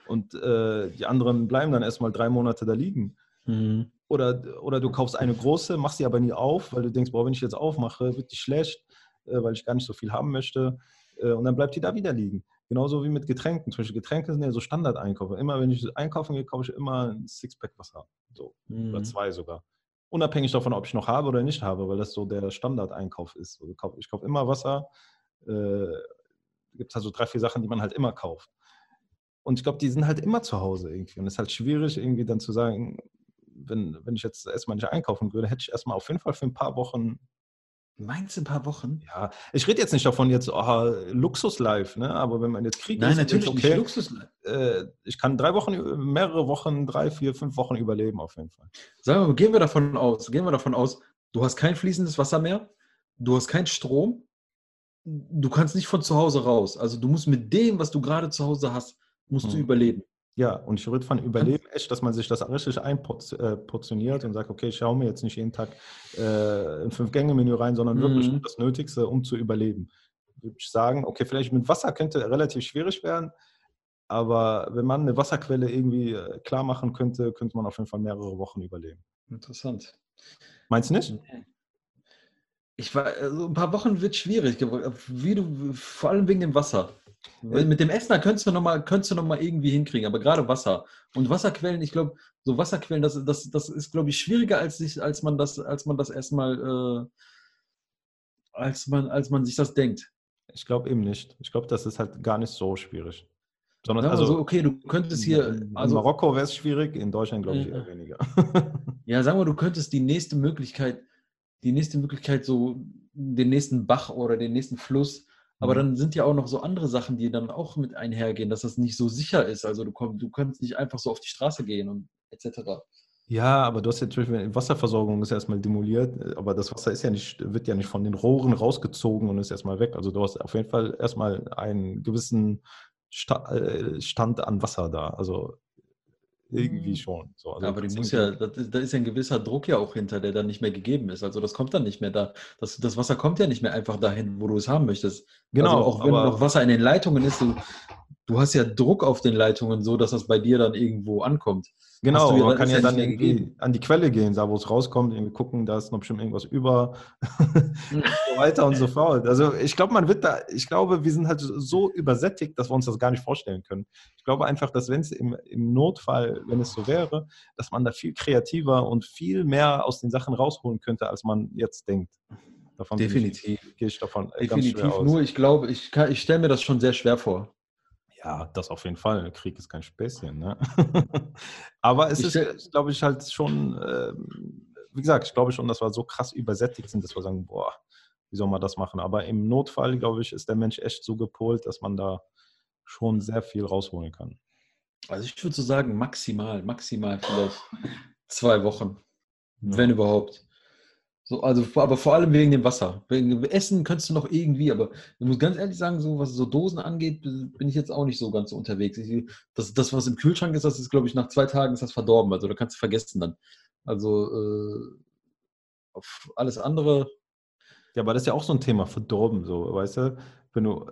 und äh, die anderen bleiben dann erstmal drei Monate da liegen. Mhm. Oder, oder du kaufst eine große, machst sie aber nie auf, weil du denkst, boah, wenn ich jetzt aufmache, wird die schlecht, äh, weil ich gar nicht so viel haben möchte. Äh, und dann bleibt die da wieder liegen. Genauso wie mit Getränken. Zum Beispiel Getränke sind ja so Standardeinkäufe. Immer wenn ich einkaufen gehe, kaufe ich immer ein Sixpack Wasser. So. Mhm. Oder zwei sogar. Unabhängig davon, ob ich noch habe oder nicht habe, weil das so der Standardeinkauf ist. Also ich kaufe immer Wasser. Äh, gibt es halt so drei, vier Sachen, die man halt immer kauft. Und ich glaube, die sind halt immer zu Hause irgendwie. Und es ist halt schwierig, irgendwie dann zu sagen, wenn, wenn ich jetzt erstmal nicht einkaufen würde, hätte ich erstmal auf jeden Fall für ein paar Wochen Meinst du ein paar Wochen? Ja, ich rede jetzt nicht davon jetzt oh, Luxus live, ne? aber wenn man jetzt Krieg Nein, ist, natürlich okay, nicht Luxus äh, ich kann drei Wochen, mehrere Wochen, drei, vier, fünf Wochen überleben auf jeden Fall. Sagen wir mal, gehen wir davon aus, gehen wir davon aus, du hast kein fließendes Wasser mehr, du hast keinen Strom, du kannst nicht von zu Hause raus. Also du musst mit dem, was du gerade zu Hause hast, musst hm. du überleben. Ja, und ich rede von Überleben echt, dass man sich das richtig einportioniert und sagt, okay, ich schaue mir jetzt nicht jeden Tag äh, ein Fünf-Gänge-Menü rein, sondern mhm. wirklich das Nötigste, um zu überleben. Würde ich sagen, okay, vielleicht mit Wasser könnte relativ schwierig werden, aber wenn man eine Wasserquelle irgendwie äh, klar machen könnte, könnte man auf jeden Fall mehrere Wochen überleben. Interessant. Meinst du nicht? Ich war, also ein paar Wochen wird schwierig, wie du, vor allem wegen dem Wasser. Mit dem Essen könntest du nochmal noch irgendwie hinkriegen, aber gerade Wasser. Und Wasserquellen, ich glaube, so Wasserquellen, das, das, das ist, glaube ich, schwieriger, als, sich, als, man das, als man das erstmal, äh, als, man, als man sich das denkt. ich glaube eben nicht. Ich glaube, das ist halt gar nicht so schwierig. Sondern, also, so, okay, du könntest hier, in also Marokko wäre es schwierig, in Deutschland glaube ich Ja. eher weniger. Ja, sagen wir, du könntest die nächste Möglichkeit, die nächste Möglichkeit, so den nächsten Bach oder den nächsten Fluss, aber Mhm. dann sind ja auch noch so andere Sachen, die dann auch mit einhergehen, dass das nicht so sicher ist. Also du, komm, du kannst nicht einfach so auf die Straße gehen und etc. Ja, aber du hast ja natürlich, wenn- Wasserversorgung ist erstmal demoliert, aber das Wasser ist ja nicht, wird ja nicht von den Rohren rausgezogen und ist erstmal weg. Also du hast auf jeden Fall erstmal einen gewissen äh, Stand an Wasser da. Also irgendwie Mhm. schon. So, also Aber die muss ja, da ist ja ein gewisser Druck ja auch hinter, der dann nicht mehr gegeben ist. Also das kommt dann nicht mehr da. Das, das Wasser kommt ja nicht mehr einfach dahin, wo du es haben möchtest. Genau, also auch wenn noch Wasser in den Leitungen ist, du, du hast ja Druck auf den Leitungen, so dass das bei dir dann irgendwo ankommt. Genau, ja- man kann ja dann irgendwie gegeben. an die Quelle gehen, da wo es rauskommt, irgendwie gucken, da ist noch bestimmt irgendwas über und so weiter und so fort. Also ich glaube, man wird da, ich glaube, wir sind halt so übersättigt, dass wir uns das gar nicht vorstellen können. Ich glaube einfach, dass wenn es im, im Notfall, wenn es so wäre, dass man da viel kreativer und viel mehr aus den Sachen rausholen könnte, als man jetzt denkt. Davon Definitiv. Ich, gehe ich davon ganz Definitiv. Nur ich glaube, ich, kann- ich stelle mir das schon sehr schwer vor. Ja, das auf jeden Fall. Krieg ist kein Späßchen. Ne? Aber es Ich ist, glaube ich, halt schon, ähm, wie gesagt, ich glaube schon, dass wir so krass übersättigt sind, dass wir sagen, boah, wie soll man das machen? Aber im Notfall, glaube ich, ist der Mensch echt so gepolt, dass man da schon sehr viel rausholen kann. Also ich würde so sagen, maximal, maximal vielleicht zwei Wochen, Ja. wenn überhaupt. So, also, aber vor allem wegen dem Wasser. Wegen Essen könntest du noch irgendwie, aber ich muss ganz ehrlich sagen, so was so Dosen angeht, bin ich jetzt auch nicht so ganz so unterwegs. Ich, das, das, was im Kühlschrank ist, das ist, glaube ich, nach zwei Tagen ist das verdorben. Also da kannst du vergessen dann. Also äh, alles andere, Ja, aber das ist ja auch so ein Thema, verdorben, so, weißt du? Wenn du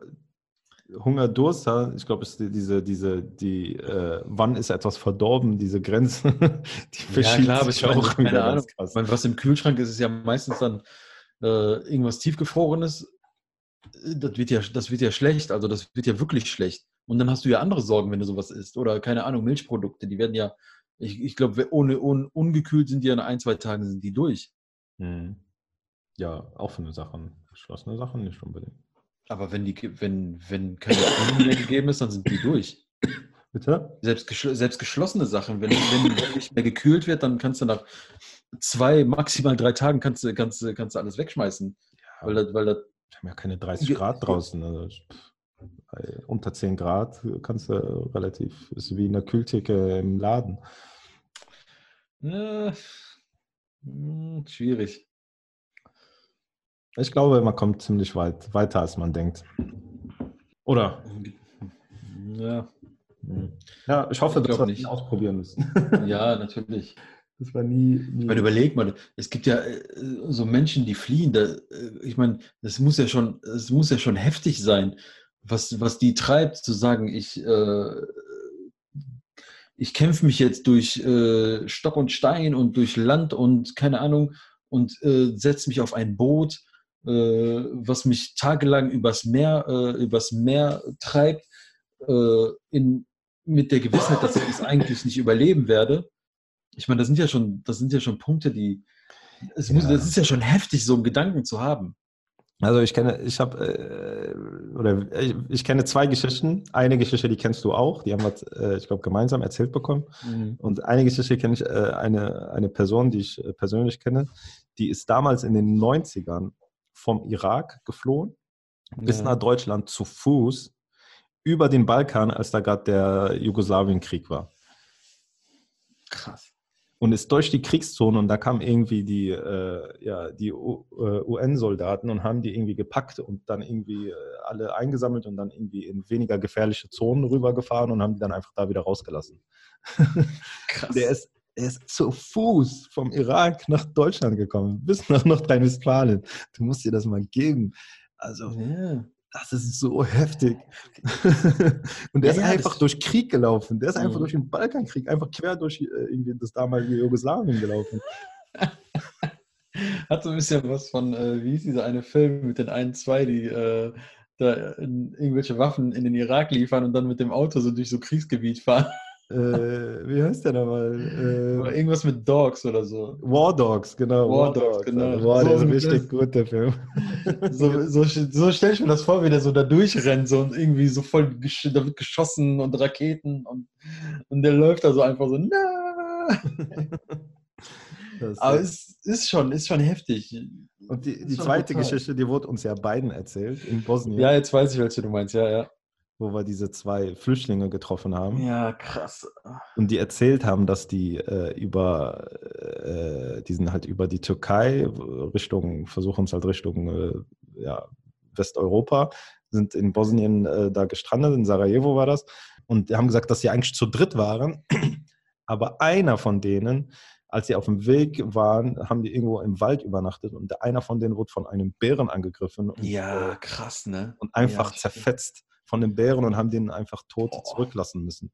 Hunger, Durst ich glaube, es ist die- diese, diese, die, äh, wann ist etwas verdorben, diese Grenze, die verschiebt klar, aber sich ich meine, auch keine wieder Ahnung. krass. Meine, was im Kühlschrank ist, ist ja meistens dann äh, irgendwas tiefgefrorenes. Das wird, ja, das wird ja schlecht, also das wird ja wirklich schlecht. Und dann hast du ja andere Sorgen, wenn du sowas isst. Oder keine Ahnung, Milchprodukte, die werden ja, ich, ich glaube, ohne, ohne, ungekühlt sind die ja in ein, zwei Tagen sind die durch. Mhm. Ja, offene Sachen, geschlossene Sachen nicht unbedingt. Aber wenn, die, wenn, wenn keine Kühlung mehr gegeben ist, dann sind die durch. Bitte? Selbst, geschl selbst geschlossene Sachen, wenn, wenn, nicht mehr gekühlt wird, dann kannst du nach zwei, maximal drei Tagen kannst du, kannst kannst du alles wegschmeißen. Ja, Weil das, weil das wir haben ja keine 30 Ge- Grad draußen. Also, unter 10 Grad kannst du relativ, ist wie in der Kühltheke im Laden. Ja, hm, schwierig. Ich glaube, man kommt ziemlich weit, weiter als man denkt. Oder? Ja, Ja, ich hoffe, Ich dass wir nicht. es ausprobieren müssen. ja, natürlich. Das war nie. nie Ich meine, überleg mal, es gibt ja äh, so Menschen, die fliehen. Da, äh, ich meine, das muss ja schon, es muss ja schon heftig sein, was, was die treibt, zu sagen, ich, äh, ich kämpfe mich jetzt durch äh, Stock und Stein und durch Land und keine Ahnung und äh, setze mich auf ein Boot, was mich tagelang übers Meer, äh, übers Meer treibt, äh, in, mit der Gewissheit, dass ich es eigentlich nicht überleben werde. Ich meine, das sind ja schon, das sind ja schon Punkte, die, es muss, Ja. das ist ja schon heftig, so einen Gedanken zu haben. Also ich kenne, ich habe, äh, oder ich, ich kenne zwei Geschichten. Eine Geschichte, die kennst du auch, die haben wir, äh, ich glaube, gemeinsam erzählt bekommen. Und eine Geschichte kenne ich, äh, eine, eine Person, die ich äh, persönlich kenne, die ist damals in den 90ern vom Irak geflohen bis Ja. nach Deutschland zu Fuß über den Balkan, als da gerade der Jugoslawienkrieg war. Krass. Und ist durch die Kriegszone und da kamen irgendwie die, äh, ja, die U- äh, UN-Soldaten und haben die irgendwie gepackt und dann irgendwie äh, alle eingesammelt und dann irgendwie in weniger gefährliche Zonen rübergefahren und haben die dann einfach da wieder rausgelassen. Krass. Der ist, er ist zu Fuß vom Irak nach Deutschland gekommen, bis nach Nordrhein-Westfalen. Du musst dir das mal geben. Also, ja. das ist so heftig. und der Ja, ist einfach durch Krieg gelaufen. Der ist einfach Mhm. durch den Balkankrieg, einfach quer durch äh, irgendwie das damalige Jugoslawien gelaufen. Hat so ein bisschen was von, äh, wie hieß dieser eine Film mit den einen, zwei, die äh, da in irgendwelche Waffen in den Irak liefern und dann mit dem Auto so durch so Kriegsgebiet fahren. Äh, wie heißt der nochmal? Äh, Irgendwas mit Dogs oder so. War Dogs, genau. War, War Dogs, genau. Boah, so, der ist richtig gut, der Film. So, so, so stelle ich mir das vor, wie der so da durchrennt so, und irgendwie so voll, da wird geschossen und Raketen und, und der läuft da so einfach so, na. Aber es ist schon, ist schon heftig. Und die, die zweite total. Geschichte, die wurde uns ja beiden erzählt in Bosnien. Ja, jetzt weiß ich, welche du meinst, ja, ja wo wir diese zwei Flüchtlinge getroffen haben. Ja, krass. Und die erzählt haben, dass die äh, über, äh, die sind halt über die Türkei Richtung, versuchen es halt Richtung äh, ja, Westeuropa, sind in Bosnien äh, da gestrandet, in Sarajevo war das. Und die haben gesagt, dass sie eigentlich zu dritt waren. Aber einer von denen, als sie auf dem Weg waren, haben die irgendwo im Wald übernachtet und einer von denen wurde von einem Bären angegriffen. Und, ja, äh, krass, ne? Und einfach ja, zerfetzt von den Bären und haben den einfach tot Boah. zurücklassen müssen.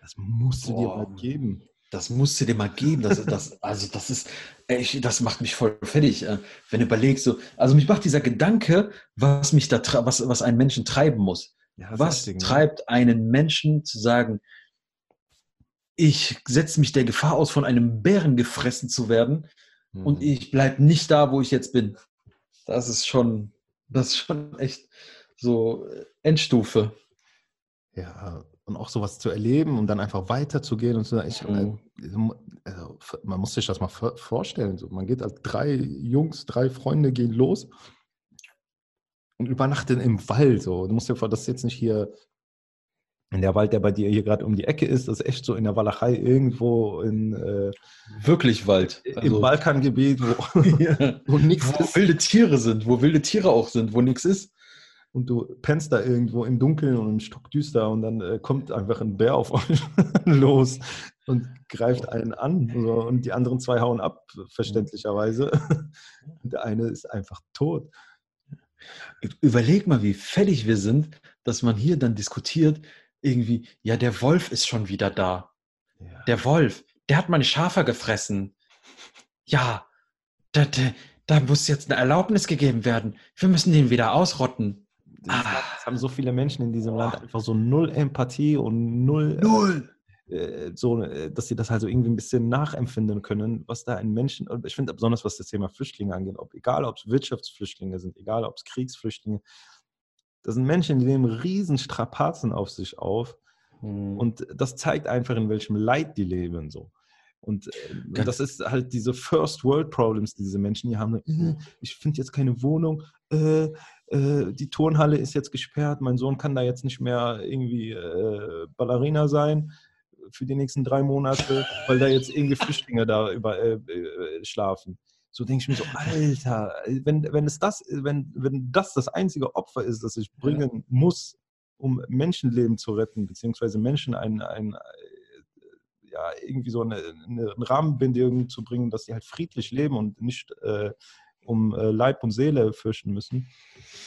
Das musst du dir mal geben. Das musst du dir mal geben. Das, das, also das ist, ey, das macht mich voll fertig, äh, wenn du überlegst. So, also mich macht dieser Gedanke, was mich da, was, was einen Menschen treiben muss. Ja, was richtig, ne? treibt ne? einen Menschen zu sagen, ich setze mich der Gefahr aus, von einem Bären gefressen zu werden hm. und ich bleibe nicht da, wo ich jetzt bin. Das ist schon, das ist schon echt so äh, Endstufe. Ja, und auch sowas zu erleben und dann einfach weiterzugehen und so. Ich, äh, mhm. also, man muss sich das mal vorstellen. So, man geht als drei Jungs, drei Freunde gehen los und übernachten im Wald. So. Du musst dir vor, das ist jetzt nicht hier in der Wald, der bei dir hier gerade um die Ecke ist, das ist echt so in der Walachei irgendwo in äh, wirklich Wald. Also, Im Balkangebiet, wo, ja. wo nichts Wo wilde Tiere sind, wo wilde Tiere auch sind, wo nichts ist und du pennst da irgendwo im Dunkeln und im Stockdüster und dann äh, kommt einfach ein Bär auf euch los und greift einen an so, und die anderen zwei hauen ab, verständlicherweise. Und der eine ist einfach tot. Überleg mal, wie fällig wir sind, dass man hier dann diskutiert, irgendwie, ja, der Wolf ist schon wieder da. Ja. Der Wolf, der hat meine Schafe gefressen. Ja, da, da, da muss jetzt eine Erlaubnis gegeben werden. Wir müssen den wieder ausrotten. Ah. Es haben so viele Menschen in diesem Land einfach so null Empathie und null. Äh, null! Äh, so, äh, dass sie das halt so irgendwie ein bisschen nachempfinden können, was da ein Menschen, ich finde besonders was das Thema Flüchtlinge angeht, ob, egal ob es Wirtschaftsflüchtlinge sind, egal ob es Kriegsflüchtlinge, das sind Menschen, die nehmen riesen Strapazen auf sich auf mhm. und das zeigt einfach, in welchem Leid die leben so. Und äh, das ist halt diese First World Problems, die diese Menschen hier haben. Äh, ich finde jetzt keine Wohnung, äh, äh, die Turnhalle ist jetzt gesperrt, mein Sohn kann da jetzt nicht mehr irgendwie äh, Ballerina sein für die nächsten drei Monate, weil da jetzt irgendwie Flüchtlinge da über, äh, schlafen. So denke ich mir so, Alter, wenn, wenn, es das, wenn, wenn das das einzige Opfer ist, das ich bringen muss, um Menschenleben zu retten, beziehungsweise Menschen ein, ein, ja, irgendwie so eine, eine Rahmenbindung zu bringen, dass sie halt friedlich leben und nicht äh, um äh, Leib und Seele fürchten müssen.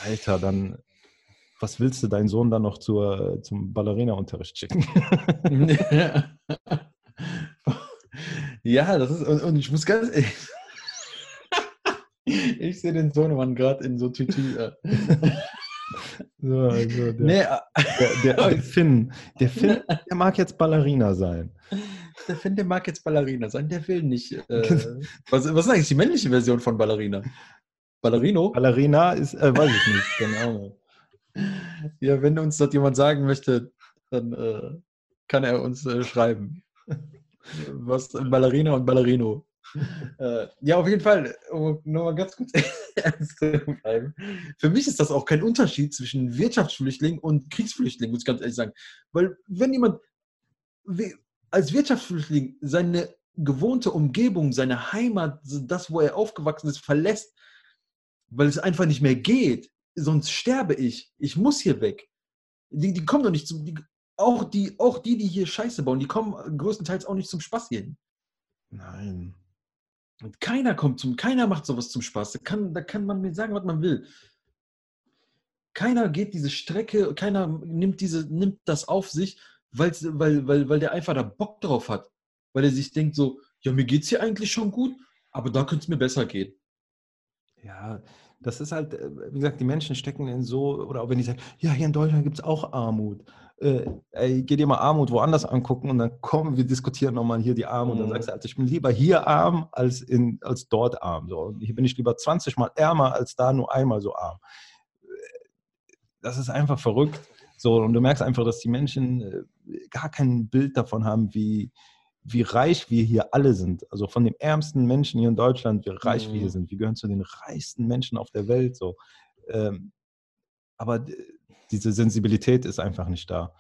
Alter, dann was willst du deinen Sohn dann noch zur, zum Ballerina-Unterricht schicken? ja, das ist, und, und ich muss ganz ehrlich, ich sehe den Sohnemann gerade in so Tütü. So, also der, nee, der, der, der, Finn, der Finn, der mag jetzt Ballerina sein. Der Finn, der mag jetzt Ballerina sein, der will nicht. Äh, was, was ist eigentlich die männliche Version von Ballerina? Ballerino? Ballerina ist, äh, weiß ich nicht, genau. Ja, wenn uns das jemand sagen möchte, dann äh, kann er uns äh, schreiben. Was Ballerina und Ballerino. äh, ja, auf jeden Fall, um nur mal ganz kurz ernst zu bleiben. Für mich ist das auch kein Unterschied zwischen Wirtschaftsflüchtling und Kriegsflüchtling, muss ich ganz ehrlich sagen. Weil, wenn jemand als Wirtschaftsflüchtling seine gewohnte Umgebung, seine Heimat, das, wo er aufgewachsen ist, verlässt, weil es einfach nicht mehr geht, sonst sterbe ich. Ich muss hier weg. Die, die kommen doch nicht zum. Die, auch, die, auch die, die hier Scheiße bauen, die kommen größtenteils auch nicht zum Spaß hierhin. Nein. Und keiner kommt zum, keiner macht sowas zum Spaß. Da kann, da kann man mir sagen, was man will. Keiner geht diese Strecke, keiner nimmt, diese, nimmt das auf sich, weil, weil, weil der einfach da Bock drauf hat. Weil er sich denkt so, ja, mir geht es hier eigentlich schon gut, aber da könnte es mir besser gehen. Ja, Das ist halt, äh, wie gesagt, die Menschen stecken in so, oder auch wenn die sagen, ja, hier in Deutschland gibt es auch Armut. Äh, ey, geh dir mal Armut woanders angucken und dann kommen wir diskutieren nochmal hier die Armut. Und dann sagst du, also ich bin lieber hier arm als, in, als dort arm. So. Und hier bin ich lieber 20 Mal ärmer als da nur einmal so arm. Das ist einfach verrückt. So, und du merkst einfach, dass die Menschen äh, gar kein Bild davon haben, wie, wie reich wir hier alle sind. Also von den ärmsten Menschen hier in Deutschland, wie reich mhm. wir hier mhm. sind. Wir gehören zu den reichsten Menschen auf der Welt. So. Ähm, aber diese Sensibilität ist einfach nicht da.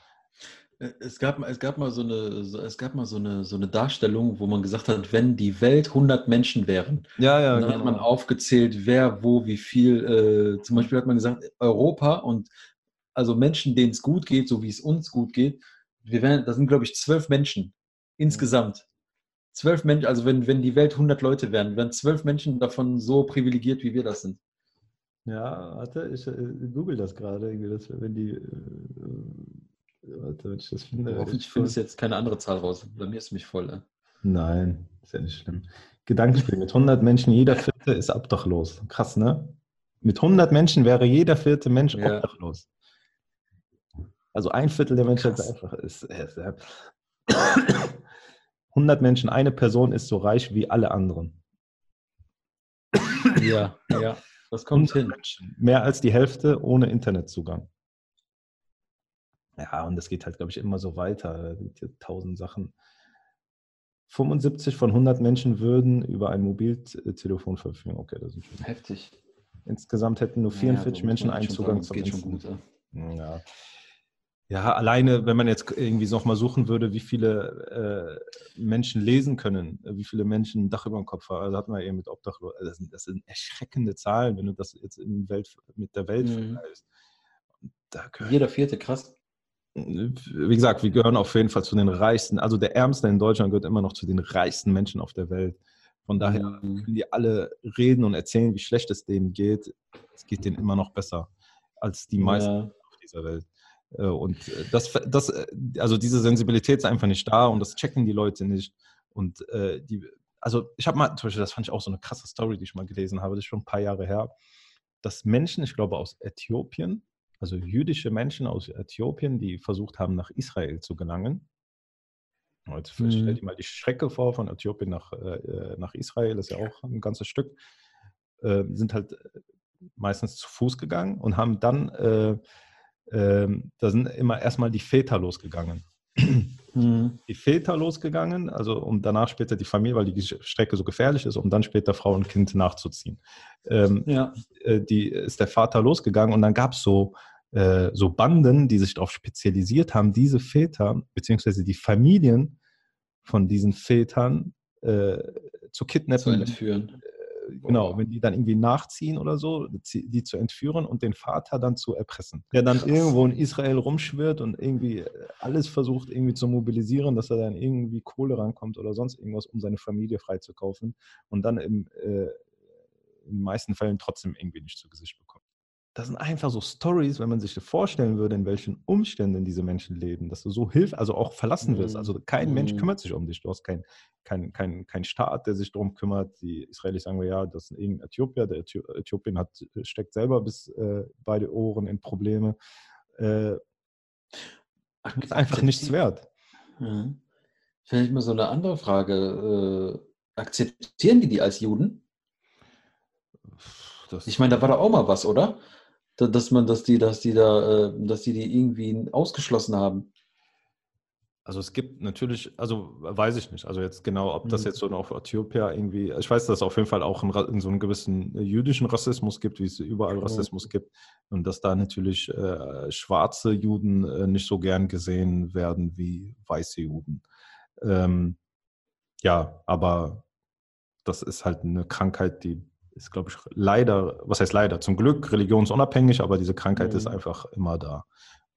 Äh, es gab, es gab mal, so eine, es gab mal so, eine, so eine Darstellung, wo man gesagt hat, wenn die Welt 100 Menschen wären, ja, ja, dann genau. hat man aufgezählt, wer, wo, wie viel. Äh, zum Beispiel hat man gesagt, Europa und also Menschen, denen es gut geht, so wie es uns gut geht, wir wären, das sind, glaube ich, zwölf Menschen insgesamt. Zwölf Menschen, also wenn, wenn die Welt 100 Leute wären, wären zwölf Menschen davon so privilegiert, wie wir das sind. Ja, warte, ich äh, google das gerade, dass wenn die. Äh, warte, wenn ich das finde. Hoffentlich findest du jetzt keine andere Zahl raus. Bei mir ist mich voll. Äh. Nein, ist ja nicht schlimm. Gedankenspiel. Mit 100 Menschen, jeder Vierte ist obdachlos. Krass, ne? Mit 100 Menschen wäre jeder vierte Mensch ja. obdachlos. Also ein Viertel der Menschheit ist einfach ist, ist, ist 100 Menschen, eine Person ist so reich wie alle anderen. Ja, ja. Das kommt hin. Menschen, mehr als die Hälfte ohne Internetzugang. Ja, und das geht halt, glaube ich, immer so weiter. Tausend Sachen. 75 von 100 Menschen würden über ein Mobiltelefon verfügen. Okay, das ist schon heftig. Insgesamt hätten nur 44 ja, Menschen einen Zugang zum Internet. Ja. Ja, alleine, wenn man jetzt irgendwie noch mal suchen würde, wie viele äh, Menschen lesen können, wie viele Menschen ein Dach über dem Kopf haben, also hat man eben mit Obdachlosen, also das, das, sind erschreckende Zahlen, wenn du das jetzt in Welt, mit der Welt mhm. vergleichst. Jeder vierte, krass. Wie gesagt, wir gehören auf jeden Fall zu den reichsten, also der Ärmste in Deutschland gehört immer noch zu den reichsten Menschen auf der Welt. Von daher mhm. können die alle reden und erzählen, wie schlecht es denen geht. Es geht denen immer noch besser als die meisten ja. auf dieser Welt. Äh, und äh, das, das, äh, also diese Sensibilität ist einfach nicht da und das checken die Leute nicht. Und äh, die, also ich habe mal, zum Beispiel, das fand ich auch so eine krasse Story, die ich mal gelesen habe, das ist schon ein paar Jahre her, dass Menschen, ich glaube aus Äthiopien, also jüdische Menschen aus Äthiopien, die versucht haben, nach Israel zu gelangen. Jetzt mhm. stell dir mal die Strecke vor von Äthiopien nach, äh, nach Israel, das ist ja auch ein ganzes Stück, äh, sind halt meistens zu Fuß gegangen und haben dann ähm, da sind immer erstmal die Väter losgegangen. Mhm. Die Väter losgegangen, also um danach später die Familie, weil die Strecke so gefährlich ist, um dann später Frau und Kind nachzuziehen. Ähm, ja. Äh, die ist der Vater losgegangen und dann gab es so, äh, so Banden, die sich darauf spezialisiert haben, diese Väter beziehungsweise die Familien von diesen Vätern äh, zu kidnappen. Zu entführen genau, wenn die dann irgendwie nachziehen oder so, die zu entführen und den Vater dann zu erpressen. Der dann Krass. irgendwo in Israel rumschwirrt und irgendwie äh, alles versucht irgendwie zu mobilisieren, dass er dann irgendwie Kohle rankommt oder sonst irgendwas, um seine Familie freizukaufen und dann im, äh, in den meisten Fällen trotzdem irgendwie nicht zu Gesicht bekommt das sind einfach so Stories, wenn man sich vorstellen würde, in welchen Umständen diese Menschen leben, dass du so hilf, also auch verlassen wirst. Also kein Mensch mhm. kümmert sich um dich. Du hast keinen kein, kein, kein Staat, der sich darum kümmert. Die Israelis sagen wir ja, das ist irgendein Äthiopier. Der Äthiopien hat, steckt selber bis äh, beide Ohren in Probleme. Äh, Ach, ist einfach nichts wert. Mhm. Vielleicht mal so eine andere Frage. Äh, akzeptieren die die als Juden? Das ich meine, da war doch auch mal was, oder? Dass man, dass die, dass die da, äh, dass die die irgendwie ausgeschlossen haben. Also es gibt natürlich, also weiß ich nicht, also jetzt genau, ob das mhm. jetzt so auf Äthiopien irgendwie, ich weiß, dass es auf jeden Fall auch in so einem gewissen äh, jüdischen Rassismus gibt, wie es überall Rassismus mhm. gibt und dass da natürlich äh, schwarze Juden äh, nicht so gern gesehen werden wie weiße Juden. Ähm, ja, aber das ist halt eine Krankheit, die ist, glaube ich, leider, was heißt leider, zum Glück religionsunabhängig, aber diese Krankheit mhm. ist einfach immer da.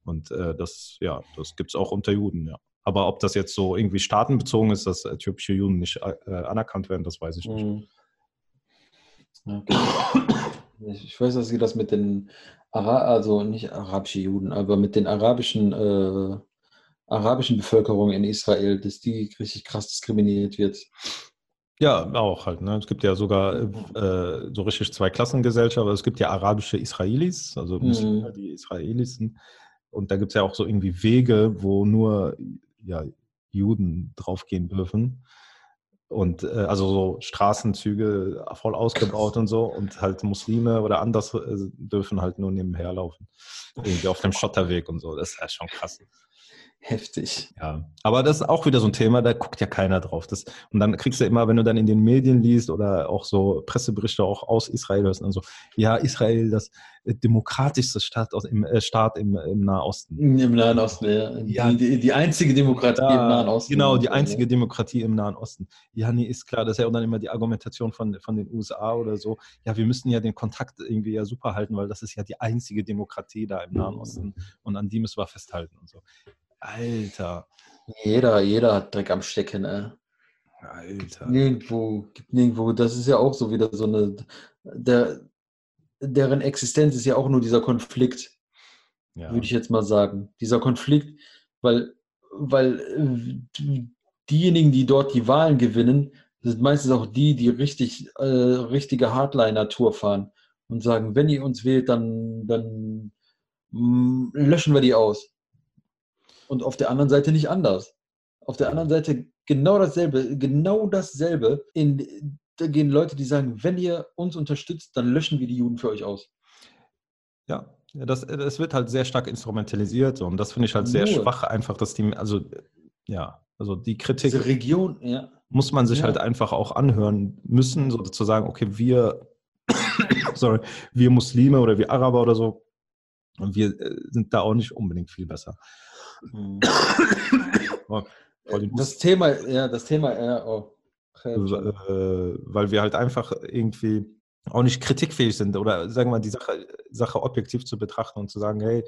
Und äh, das, ja, das gibt es auch unter Juden, ja. Aber ob das jetzt so irgendwie staatenbezogen ist, dass äthiopische Juden nicht äh, anerkannt werden, das weiß ich nicht. Mhm. Okay. Ich weiß, dass sie das mit den, Ara also nicht arabische Juden, aber mit den arabischen, äh, arabischen Bevölkerung in Israel, dass die richtig krass diskriminiert wird. Ja, auch halt. Ne? Es gibt ja sogar äh, so richtig zwei Klassengesellschaften. Es gibt ja arabische Israelis, also Muslime, mhm. die Israelis sind. Und da gibt es ja auch so irgendwie Wege, wo nur ja, Juden draufgehen dürfen. Und äh, also so Straßenzüge voll ausgebaut und so. Und halt Muslime oder anders äh, dürfen halt nur nebenher laufen. Irgendwie auf dem Schotterweg und so. Das ist ja schon krass. Heftig. Ja, aber das ist auch wieder so ein Thema, da guckt ja keiner drauf. Das, und dann kriegst du immer, wenn du dann in den Medien liest oder auch so Presseberichte auch aus Israel hörst, dann so, ja, Israel, das demokratischste Staat, aus, im, äh, Staat im, im Nahosten. Im Nahen Osten, ja. ja. Die, die, einzige Demokratie ja, im Nahen Osten. Genau, die einzige ja. Demokratie im Nahen Osten. Ja, nee, ist klar, das ist ja auch dann immer die Argumentation von, von den USA oder so. Ja, wir müssen ja den Kontakt irgendwie ja super halten, weil das ist ja die einzige Demokratie da im Nahen Osten und an die müssen wir festhalten und so. Alter. Jeder, jeder hat Dreck am Stecken, ey. Alter. Nirgendwo, nirgendwo. Das ist ja auch so wieder so eine. Der, deren Existenz ist ja auch nur dieser Konflikt, ja. würde ich jetzt mal sagen. Dieser Konflikt, weil, weil diejenigen, die dort die Wahlen gewinnen, sind meistens auch die, die richtig, äh, richtige Hardliner-Tour fahren und sagen, wenn ihr uns wählt, dann, dann mh, mm, löschen wir die aus und auf der anderen Seite nicht anders. Auf der anderen Seite genau dasselbe, genau dasselbe. In, da gehen Leute, die sagen, wenn ihr uns unterstützt, dann löschen wir die Juden für euch aus. Ja, das, das wird halt sehr stark instrumentalisiert und das finde ich halt sehr Nur. schwach, einfach, dass die, also ja, also die Kritik. Diese Region, ja. Muss man sich ja. halt einfach auch anhören müssen, so zu sagen, okay, wir, sorry, wir Muslime oder wir Araber oder so, wir äh, sind da auch nicht unbedingt viel besser. Mhm. das Thema, ja, das Thema, ja, oh. Äh, weil wir halt einfach irgendwie auch nicht kritikfähig sind oder sagen wir mal die Sache, Sache objektiv zu betrachten und zu sagen, hey,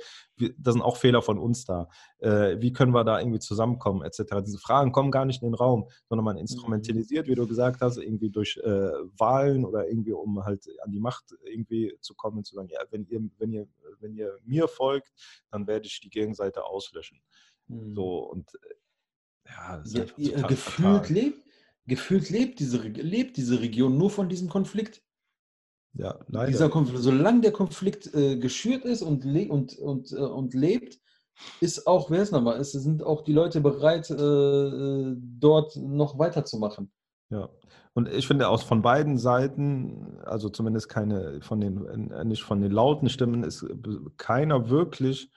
da sind auch Fehler von uns da. Äh, wie können wir da irgendwie zusammenkommen, etc. Diese Fragen kommen gar nicht in den Raum, sondern man mhm. instrumentalisiert, wie du gesagt hast, irgendwie durch äh, Wahlen oder irgendwie, um halt an die Macht irgendwie zu kommen und zu sagen, ja, wenn ihr, wenn ihr, wenn ihr mir folgt, dann werde ich die Gegenseite auslöschen. Mhm. So und äh, ja, das ist ja, gefühlt lebt, gefühlt lebt diese, lebt diese Region nur von diesem Konflikt. Ja, leider. Dieser Konflikt, solange der Konflikt äh, geschürt ist und, und, und, äh, und lebt, ist auch, wer ist nochmal, es sind auch die Leute bereit, äh, äh, dort noch weiterzumachen. Ja, und ich finde aus von beiden Seiten, also zumindest keine von den, äh, nicht von den lauten Stimmen, ist keiner wirklich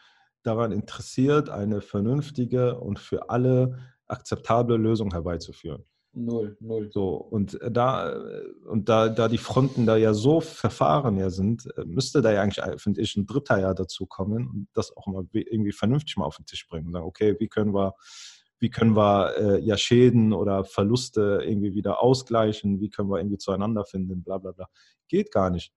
daran interessiert, eine vernünftige und für alle akzeptable Lösung herbeizuführen. Null, null. So, und äh, da, äh, und da, da die Fronten da ja so verfahren ja sind, äh, müsste da ja eigentlich, finde ich, ein Dritter ja dazu kommen und das auch mal irgendwie vernünftig mal auf den Tisch bringen. Und sagen, okay, wie können wir, wie können wir äh, ja Schäden oder Verluste irgendwie wieder ausgleichen, wie können wir irgendwie zueinander finden, bla bla bla. Geht gar nicht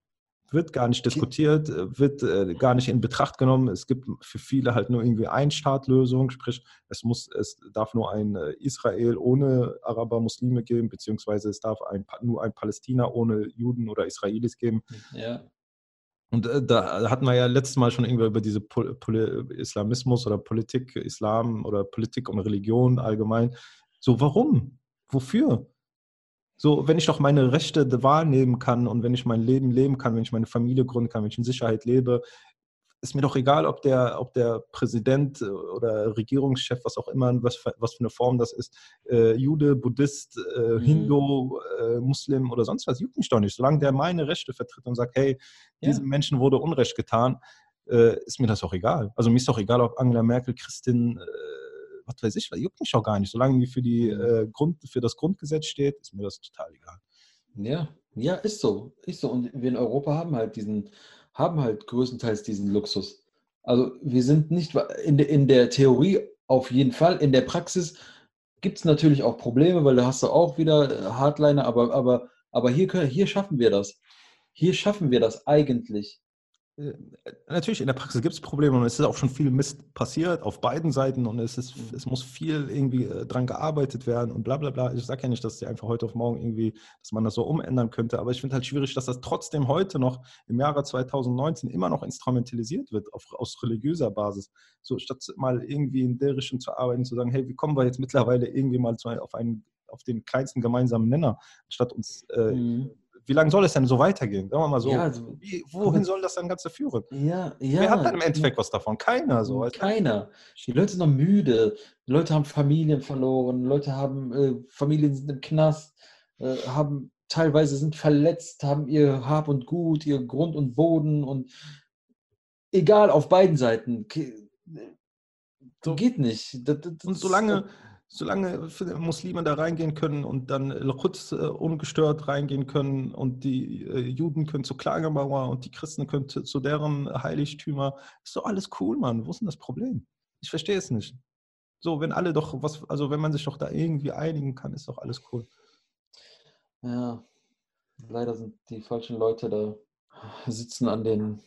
wird gar nicht diskutiert, äh, wird äh, gar nicht in Betracht genommen. Es gibt für viele halt nur irgendwie ein Staatlösung, sprich es muss, es darf nur ein äh, Israel ohne Araber, Muslime geben, beziehungsweise es darf ein, nur ein Palästina ohne Juden oder Israelis geben. Ja. Und äh, da hatten wir ja letztes Mal schon irgendwie über diese Pol Pol Islamismus oder Politik, Islam oder Politik und Religion allgemein. So, warum? Wofür? So, wenn ich doch meine Rechte wahrnehmen kann und wenn ich mein Leben leben kann, wenn ich meine Familie gründen kann, wenn ich in Sicherheit lebe, ist mir doch egal, ob der, ob der Präsident oder Regierungschef, was auch immer, was, was für eine Form das ist, äh, Jude, Buddhist, äh, mhm. Hindu, äh, Muslim oder sonst was, juckt mich doch nicht. Solange der meine Rechte vertritt und sagt, hey, diesem ja. Menschen wurde Unrecht getan, äh, ist mir das auch egal. Also mir ist doch egal, ob Angela Merkel Christin äh, was weiß ich, juckt mich auch gar nicht. Solange die für, die, mhm. äh, Grund, für das Grundgesetz steht, ist mir das total egal. Ja, ja, ist so. Ist so. Und wir in Europa haben halt diesen, haben halt größtenteils diesen Luxus. Also wir sind nicht in, de, in der Theorie auf jeden Fall, in der Praxis gibt es natürlich auch Probleme, weil da hast du auch wieder äh, Hardliner, aber, aber, aber hier, können, hier schaffen wir das. Hier schaffen wir das eigentlich. Äh, natürlich, in der Praxis gibt es Probleme und es ist auch schon viel Mist passiert auf beiden Seiten und es, ist, es muss viel irgendwie äh, dran gearbeitet werden und bla bla bla. Ich sage ja nicht, dass die einfach heute auf morgen irgendwie, dass man das so umändern könnte, aber ich finde halt schwierig, dass das trotzdem heute noch im Jahre 2019 immer noch instrumentalisiert wird auf, aus religiöser Basis. So statt mal irgendwie in der Richtung zu arbeiten, zu sagen, hey, wie kommen wir jetzt mittlerweile irgendwie mal zu, auf einen auf den kleinsten gemeinsamen Nenner, statt uns äh, mhm wie lange soll es denn so weitergehen? Sagen wir mal so. Ja, also, wie, wohin soll das dann Ganze führen? Ja, ja. Wer hat dann im Endeffekt was davon? Keiner. So, Keiner. Die Leute sind noch müde. Die Leute haben Familien verloren. Leute haben äh, Familien sind im Knast, äh, haben teilweise sind verletzt, haben ihr Hab und Gut, ihr Grund und Boden und egal auf beiden Seiten. So. Geht nicht. Das, das, und solange, solange Muslime da reingehen können und dann Al-Quds äh, ungestört reingehen können und die äh, Juden können zur Klagemauer und die Christen können zu, zu deren Heiligtümer, ist doch alles cool, Mann. Wo ist denn das Problem? Ich verstehe es nicht. So, wenn alle doch was, also wenn man sich doch da irgendwie einigen kann, ist doch alles cool. Ja, leider sind die falschen Leute da, sitzen an den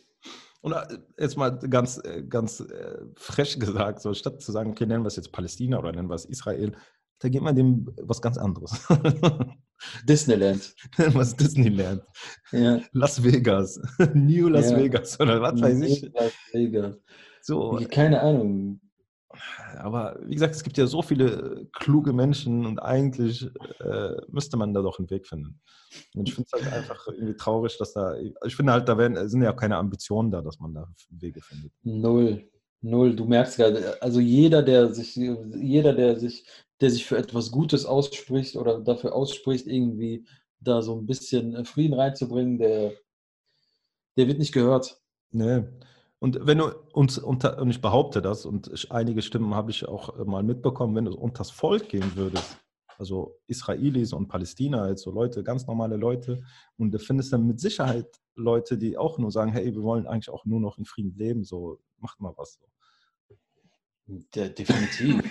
und äh, jetzt mal ganz, äh, ganz äh, frech gesagt, so statt zu sagen, okay, nennen wir es jetzt Palästina oder nennen wir es Israel, da geht man dem was ganz anderes. Disneyland. was Disneyland. Ja. Las Vegas. New Las ja. Vegas oder was weiß ich. Las Vegas. So. Keine Ahnung aber wie gesagt, es gibt ja so viele kluge Menschen und eigentlich äh, müsste man da doch einen Weg finden. Und ich finde es halt einfach irgendwie traurig, dass da, ich finde halt, da werden, sind ja auch keine Ambitionen da, dass man da Wege findet. Null. Null. Du merkst gerade, also jeder, der sich, jeder, der sich, der sich für etwas Gutes ausspricht oder dafür ausspricht, irgendwie da so ein bisschen Frieden reinzubringen, der, der wird nicht gehört. Nee. Und wenn du uns unter, und ich behaupte das, und einige Stimmen habe ich auch äh, mal mitbekommen, wenn du unter das Volk gehen würdest, also Israelis und Palästina, also Leute, ganz normale Leute, und du findest dann mit Sicherheit Leute, die auch nur sagen, hey, wir wollen eigentlich auch nur noch in Frieden leben, so macht mal was. Ja, definitiv.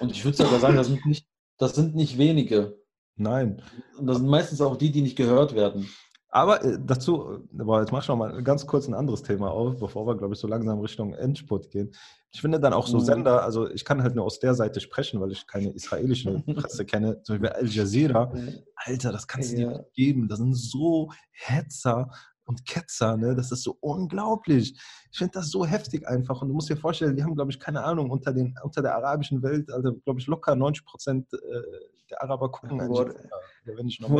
und ich würde sogar sagen, das sind nicht, das sind nicht wenige. Nein. Und das sind meistens auch die, die nicht gehört werden. Aber äh, dazu, aber jetzt mach ich noch mal ganz kurz ein anderes Thema auf, bevor wir, glaube ich, so langsam Richtung Endspurt gehen. Ich finde dann auch so mhm. Sender, also ich kann halt nur aus der Seite sprechen, weil ich keine israelische Presse kenne, zum Beispiel Al Jazeera. Alter, das kannst du dir nicht geben. Das sind so Hetzer und Ketzer, ne? Das ist so unglaublich. Ich finde das so heftig einfach. Und du musst dir vorstellen, die haben, glaube ich, keine Ahnung, unter, den, unter der arabischen Welt, also glaube ich, locker 90 Prozent äh, der Araber gucken wenn ich, noch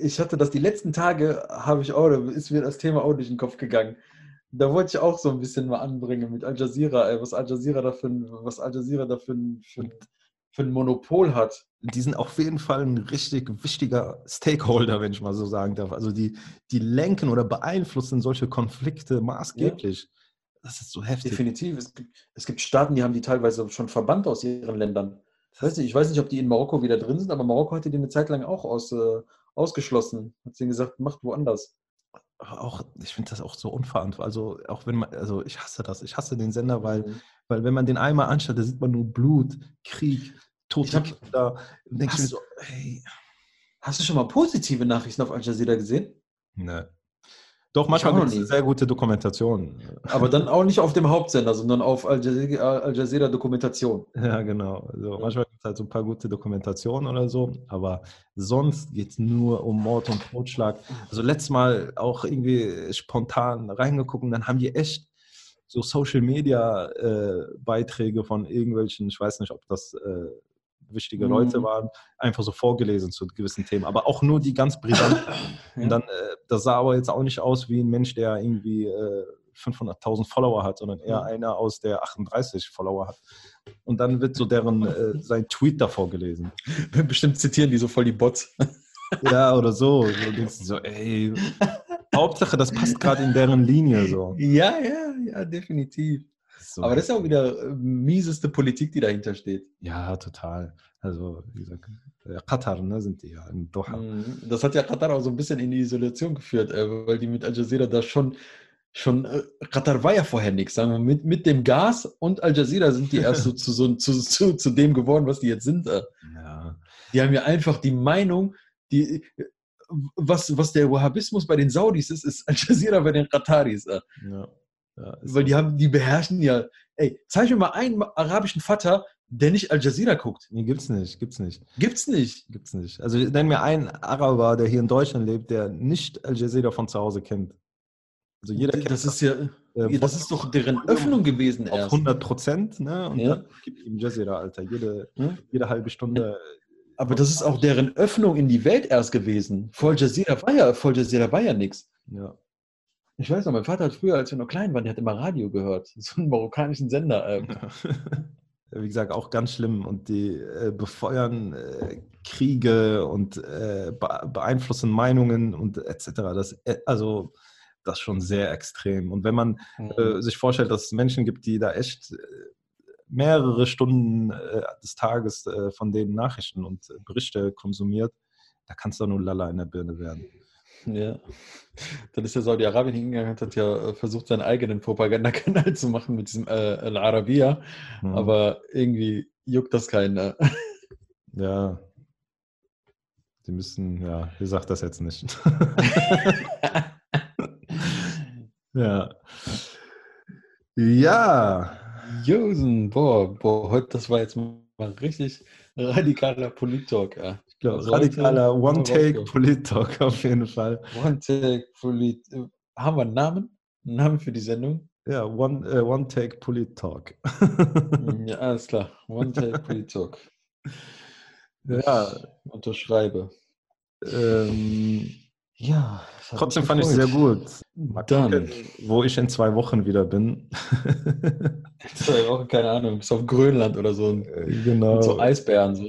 ich hatte das die letzten Tage, habe ich auch, ist mir das Thema auch durch den Kopf gegangen. Da wollte ich auch so ein bisschen mal anbringen mit Al Jazeera, was Al Jazeera da für, was Al Jazeera da für, für, für ein Monopol hat. Die sind auf jeden Fall ein richtig wichtiger Stakeholder, wenn ich mal so sagen darf. Also die, die lenken oder beeinflussen solche Konflikte maßgeblich. Ja. Das ist so heftig. Definitiv. Es gibt, es gibt Staaten, die haben die teilweise schon verbannt aus ihren Ländern. Ich weiß, nicht, ich weiß nicht, ob die in Marokko wieder drin sind, aber Marokko hatte die eine Zeit lang auch aus, äh, ausgeschlossen. Hat sie gesagt, macht woanders. Auch, ich finde das auch so unverantwortlich. Also, auch wenn man, also ich hasse das. Ich hasse den Sender, weil, mhm. weil wenn man den einmal anschaut, da sieht man nur Blut, Krieg, tote Kinder. denke ich mir so, hey. Hast du schon mal positive Nachrichten auf Al Jazeera gesehen? Ne. Doch, manchmal gibt es sehr gute Dokumentationen. Aber dann auch nicht auf dem Hauptsender, sondern auf Al Jazeera, Al Jazeera Dokumentation. Ja, genau. Also ja. Manchmal gibt es halt so ein paar gute Dokumentationen oder so, aber sonst geht es nur um Mord und Totschlag. Also letztes Mal auch irgendwie spontan reingeguckt und dann haben die echt so Social Media äh, Beiträge von irgendwelchen, ich weiß nicht, ob das äh, wichtige mhm. Leute waren, einfach so vorgelesen zu gewissen Themen, aber auch nur die ganz brisanten. ja. Und dann, äh, das sah aber jetzt auch nicht aus wie ein Mensch, der irgendwie äh, 500.000 Follower hat, sondern eher mhm. einer aus, der 38 Follower hat. Und dann wird so deren, äh, sein Tweet davor gelesen. Bestimmt zitieren die so voll die Bots. ja, oder so. So denkst du so, ey, Hauptsache, das passt gerade in deren Linie so. Ja, ja, ja, definitiv. So. Aber das ist ja auch wieder äh, mieseste Politik, die dahinter steht. Ja, total. Also, wie gesagt, Katar ne, sind die ja in Doha. Mhm. Das hat ja Katar auch so ein bisschen in die Isolation geführt, äh, weil die mit Al Jazeera da schon, schon äh, Katar war ja vorher nichts, sagen wir, mit, mit dem Gas und Al Jazeera sind die erst so zu, so, zu, zu, zu dem geworden, was die jetzt sind. Ja. Die haben ja einfach die Meinung, die, was, was der Wahhabismus bei den Saudis ist, ist Al Jazeera bei den Kataris. Ja. Ja, Weil die haben, die beherrschen ja. Ey, zeig mir mal einen arabischen Vater, der nicht Al Jazeera guckt. Nee, gibt's nicht, gibt's nicht. Gibt's nicht. Gibt's nicht. Also nenn mir einen Araber, der hier in Deutschland lebt, der nicht Al Jazeera von zu Hause kennt. Also jeder kennt das. Ist ja, äh, das ist doch deren Öffnung gewesen auf erst. 100 Prozent, ne? Und ja. dann gibt ihm Jazeera, Alter. Jede, hm? jede halbe Stunde Aber das ist auch deren Öffnung in die Welt erst gewesen. Voll Jazeera war ja, Voll Jazeera war ja nichts. Ja. Ich weiß noch, mein Vater hat früher, als wir noch klein waren, der hat immer Radio gehört. So einen marokkanischen Sender. Ähm. Wie gesagt, auch ganz schlimm. Und die äh, befeuern äh, Kriege und äh, be beeinflussen Meinungen und etc. Das, äh, also, das ist schon sehr extrem. Und wenn man mhm. sich vorstellt, dass es Menschen gibt, die da echt äh, mehrere Stunden äh, des Tages von den Nachrichten und Berichte konsumiert, da kannst du nur Lala in der Birne werden. Ja. Dann ist ja Saudi-Arabien hingegangen und hat ja äh, versucht, seinen eigenen Propagandakanal zu machen mit diesem äh, Al-Arabiya. Mhm. Aber irgendwie juckt das keiner. Ja. Die müssen, ja, ihr sagt das jetzt nicht. ja. Ja. Josen, boah, boah, heute, das war jetzt mal richtig radikaler Polit-Talk. Ja. Ich glaube, radikaler One-Take-Polit-Talk auf jeden Fall. One-Take-Polit. Haben wir einen Namen? Einen Namen für die Sendung? Ja, One-Take-Polit-Talk. One ja, alles klar. One-Take-Polit-Talk. ja. Unterschreibe. Ähm, ja. Trotzdem fand ich es sehr gut. Mal Dann. Gucken, wo ich in zwei Wochen wieder bin. zwei Wochen, keine Ahnung. Bist auf Grönland oder so. Äh, genau. Mit so Eisbären. So.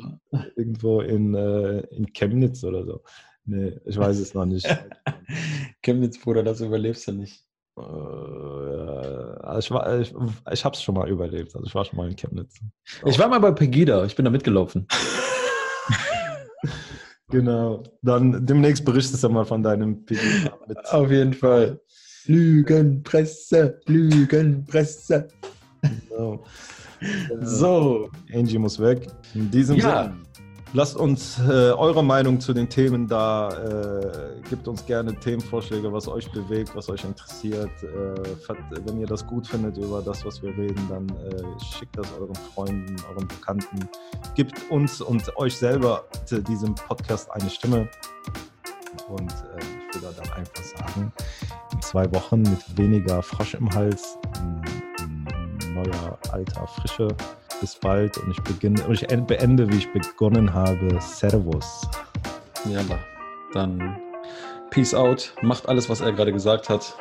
Irgendwo in, äh, in Chemnitz oder so. Nee, ich weiß es noch nicht. Chemnitz, Bruder, das überlebst du nicht. Äh, also ich, war, ich, ich habe es schon mal überlebt. Also ich war schon mal in Chemnitz. Ich war mal bei Pegida. Ich bin da mitgelaufen. Genau. Dann demnächst berichtest du mal von deinem PGA. Auf jeden Fall. Lügenpresse, Lügenpresse. Genau. So. Angie muss weg. In diesem ja. Sinne. Lasst uns äh, eure Meinung zu den Themen da. Äh, gebt uns gerne Themenvorschläge, was euch bewegt, was euch interessiert. Äh, wenn ihr das gut findet über das, was wir reden, dann äh, schickt das euren Freunden, euren Bekannten. Gebt uns und euch selber diesem Podcast eine Stimme. Und äh, ich würde dann einfach sagen, in zwei Wochen mit weniger Frosch im Hals, ein, ein neuer alter Frische bis bald und ich beginne und ich beende, wie ich begonnen habe. Servus. Ja, dann Peace out. Macht alles, was er gerade gesagt hat.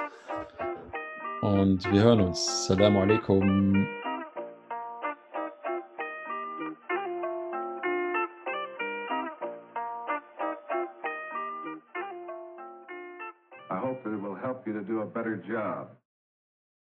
Und wir hören uns. Salam alaikum. I hope that it will help you to do a better job.